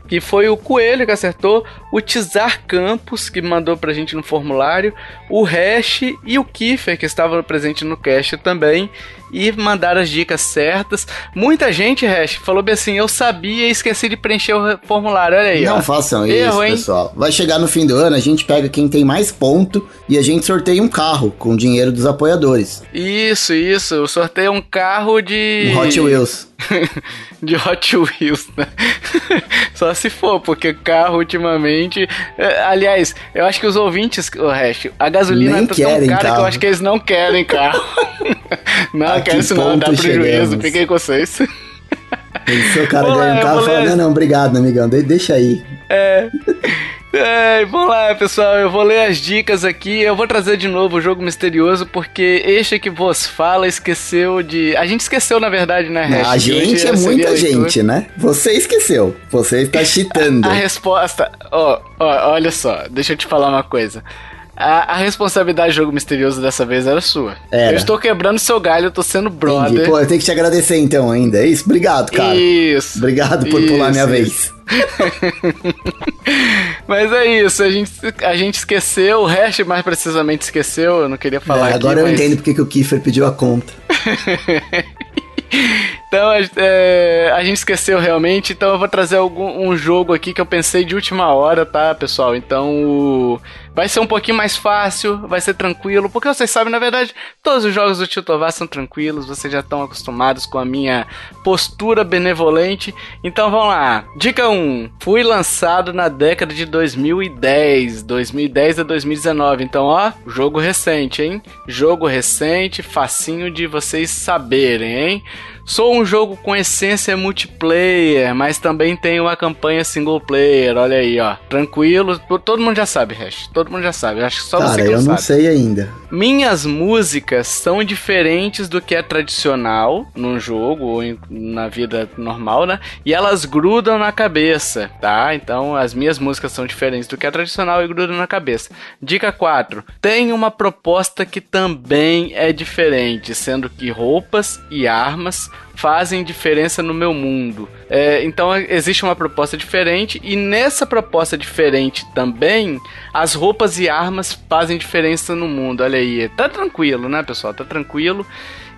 que foi o Coelho que acertou, o Tizar Campos, que mandou pra gente no formulário, o Hash e o Kiefer, que estava presente no cast também, e mandaram as dicas certas. Muita gente, Hash, falou bem assim: eu sabia e esqueci de preencher o formulário. Olha aí. Não ó. façam Erro, isso, hein? pessoal. Vai chegar no fim do ano, a gente pega quem tem mais ponto e a gente sorteia um carro com dinheiro dos apoiadores. Isso, isso. Eu sorteio um carro de. Um Hot Wheels. de Hot Wheels, né? Só se for, porque carro ultimamente. É, aliás, eu acho que os ouvintes, o resto, a gasolina Nem tá tão cara carro. que eu acho que eles não querem carro. não, a quero isso não, dá prejuízo. Fiquei com vocês. Se o cara ganha um carro, fala, não, não, obrigado, amigão, deixa aí. É. É, vamos lá, pessoal. Eu vou ler as dicas aqui. Eu vou trazer de novo o jogo misterioso, porque este que vos fala esqueceu de. A gente esqueceu, na verdade, né, Hash? A gente é muita gente, né? Você esqueceu. Você está cheatando. A, a resposta. Ó, oh, oh, olha só, deixa eu te falar uma coisa. A, a, responsabilidade do jogo misterioso dessa vez era sua. Era. Eu estou quebrando seu galho, eu tô sendo brother. Entendi. Pô, eu tenho que te agradecer então ainda. É isso? Obrigado, cara. Isso. Obrigado por isso, pular minha isso. vez. mas é isso, a gente, a gente esqueceu, o Hash mais precisamente esqueceu, eu não queria falar é, Agora aqui, eu mas... entendo porque que o Kiefer pediu a conta. Então é, a gente esqueceu realmente, então eu vou trazer algum, um jogo aqui que eu pensei de última hora, tá, pessoal? Então vai ser um pouquinho mais fácil, vai ser tranquilo, porque vocês sabem, na verdade, todos os jogos do Tio Tovar são tranquilos, vocês já estão acostumados com a minha postura benevolente. Então vamos lá. Dica 1. Fui lançado na década de 2010, 2010 a 2019. Então, ó, jogo recente, hein? Jogo recente, facinho de vocês saberem, hein? Sou um jogo com essência multiplayer, mas também tem uma campanha single player. Olha aí, ó. Tranquilo. Todo mundo já sabe, Hash. Todo mundo já sabe. Acho que só Cara, você que eu não não sabe. sei ainda. Minhas músicas são diferentes do que é tradicional num jogo ou em- na vida normal, né? E elas grudam na cabeça, tá? Então as minhas músicas são diferentes do que é tradicional e grudam na cabeça. Dica 4. Tem uma proposta que também é diferente, sendo que roupas e armas fazem diferença no meu mundo. É, então existe uma proposta diferente e nessa proposta diferente também as roupas e armas fazem diferença no mundo. Olha aí, tá tranquilo, né, pessoal? Tá tranquilo.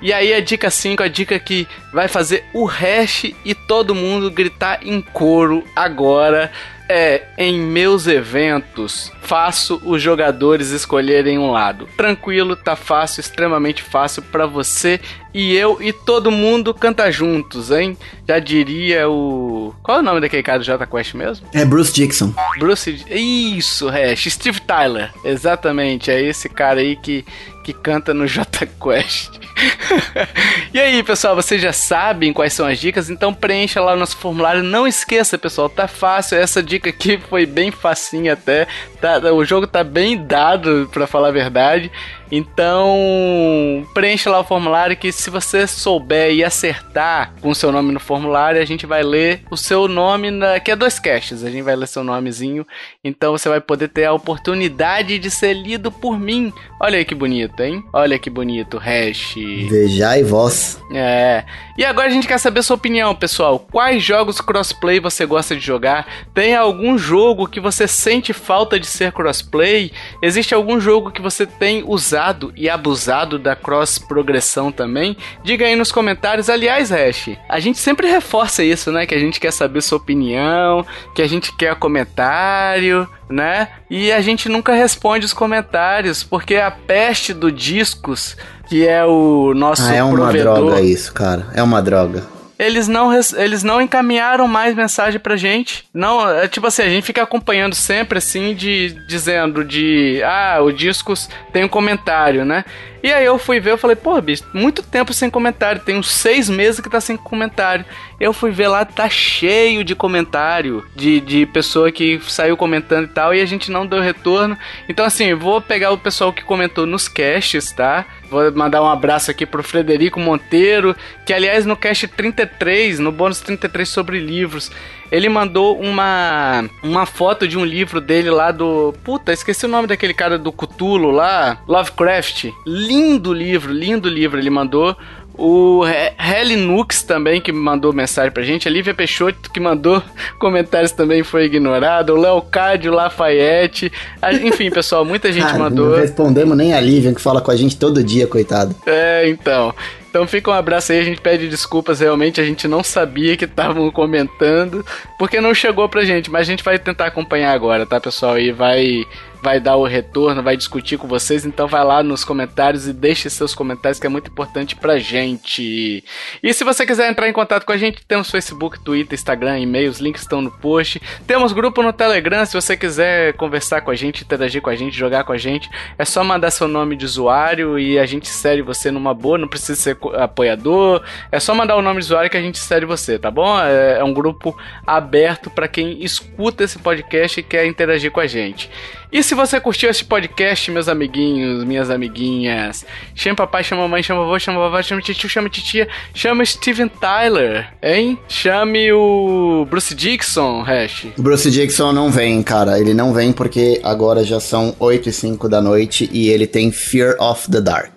E aí a dica 5, a dica que vai fazer o hash e todo mundo gritar em coro agora é em meus eventos faço os jogadores escolherem um lado. Tranquilo, tá fácil, extremamente fácil pra você e eu e todo mundo canta juntos, hein? Já diria o Qual é o nome daquele cara do Jota Quest mesmo? É Bruce Dixon. Bruce. Isso, Hash. Steve Tyler. Exatamente. É esse cara aí que, que canta no J Quest. e aí, pessoal, vocês já sabem quais são as dicas, então preencha lá o nosso formulário. Não esqueça, pessoal, tá fácil. Essa dica aqui foi bem facinha até. Tá, o jogo tá bem dado, pra falar a verdade. Então, preencha lá o formulário que se você souber e acertar com o seu nome no formulário, a gente vai ler o seu nome na, que é dois caches, a gente vai ler seu nomezinho. Então você vai poder ter a oportunidade de ser lido por mim. Olha aí que bonito, hein? Olha que bonito, hash. Vejai vós. É. E agora a gente quer saber sua opinião, pessoal. Quais jogos crossplay você gosta de jogar? Tem algum jogo que você sente falta de ser crossplay? Existe algum jogo que você tem usado e abusado da cross progressão também? Diga aí nos comentários. Aliás, Hash, a gente sempre reforça isso, né? Que a gente quer saber sua opinião, que a gente quer comentário né? E a gente nunca responde os comentários, porque a peste do discos, que é o nosso Ah, é uma provedor, droga isso, cara. É uma droga. Eles não, eles não encaminharam mais mensagem pra gente. Não, é tipo assim, a gente fica acompanhando sempre assim, de dizendo de ah, o Discos tem um comentário, né? E aí eu fui ver, eu falei, pô, bicho, muito tempo sem comentário, tem uns seis meses que tá sem comentário. Eu fui ver lá, tá cheio de comentário, de, de pessoa que saiu comentando e tal, e a gente não deu retorno. Então, assim, vou pegar o pessoal que comentou nos casts, tá? Vou mandar um abraço aqui pro Frederico Monteiro, que aliás no cast 33, no bônus 33 sobre livros, ele mandou uma uma foto de um livro dele lá do. Puta, esqueci o nome daquele cara do Cthulhu lá, Lovecraft. Lindo livro, lindo livro ele mandou. O He- Heli Nux também, que mandou mensagem pra gente. A Lívia Peixoto, que mandou comentários também, foi ignorado. O Leocádio Lafayette. A- Enfim, pessoal, muita gente Ah, mandou. Não respondemos nem a Lívia, que fala com a gente todo dia, coitado. É, então. Então fica um abraço aí, a gente pede desculpas, realmente a gente não sabia que estavam comentando, porque não chegou pra gente, mas a gente vai tentar acompanhar agora, tá, pessoal? E vai vai dar o retorno, vai discutir com vocês, então vai lá nos comentários e deixe seus comentários que é muito importante pra gente. E se você quiser entrar em contato com a gente, temos Facebook, Twitter, Instagram, e-mail, os links estão no post. Temos grupo no Telegram, se você quiser conversar com a gente, interagir com a gente, jogar com a gente, é só mandar seu nome de usuário e a gente insere você numa boa, não precisa ser apoiador, é só mandar o nome de usuário que a gente insere você, tá bom? É, é um grupo aberto para quem escuta esse podcast e quer interagir com a gente. E se você curtiu esse podcast, meus amiguinhos, minhas amiguinhas, chame papai, chama mamãe, chama vovô, chama vovó, chama tio, chama titia, chama Steven Tyler, hein? Chame o Bruce Dixon, Hash. O Bruce Dixon não vem, cara. Ele não vem porque agora já são 8 e 5 da noite e ele tem Fear of the Dark.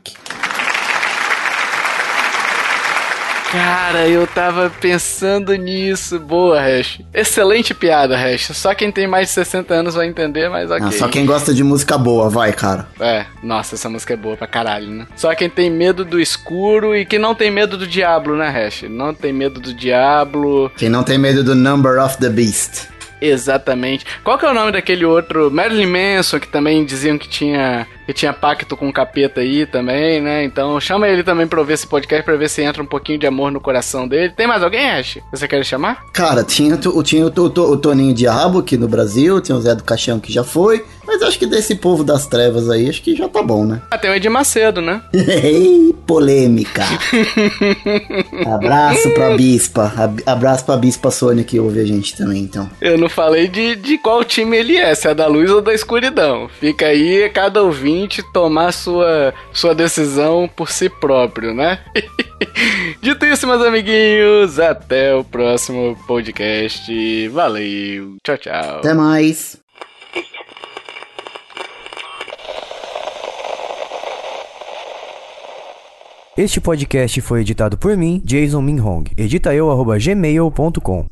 Cara, eu tava pensando nisso. Boa, Hash. Excelente piada, Hash. Só quem tem mais de 60 anos vai entender, mas ok. Ah, só quem gosta de música boa, vai, cara. É, nossa, essa música é boa pra caralho, né? Só quem tem medo do escuro e quem não tem medo do diabo, né, Hash? Não tem medo do diabo. Quem não tem medo do Number of the Beast. Exatamente. Qual que é o nome daquele outro? Marilyn Manson, que também diziam que tinha, que tinha pacto com o capeta aí também, né? Então chama ele também pra ouvir esse podcast pra ver se entra um pouquinho de amor no coração dele. Tem mais alguém, Ash? Você quer chamar? Cara, tinha, o- tinha o, o- o Toninho Diabo aqui no Brasil, tinha o Zé do Caixão que já foi, mas acho que desse povo das trevas aí, acho que já tá bom, né? Ah, tem o Edir Macedo, né? Ei, polêmica. Abraço pra Bispa. Ab- Abraço pra Bispa Sônia que ouve a gente também, então. Eu não falei de, de qual time ele é, se é da luz ou da escuridão. Fica aí cada ouvinte tomar sua, sua decisão por si próprio, né? Dito isso, meus amiguinhos, até o próximo podcast. Valeu, tchau, tchau. Até mais. Este podcast foi editado por mim, Jason Minhong. Edita eu, arroba gmail.com.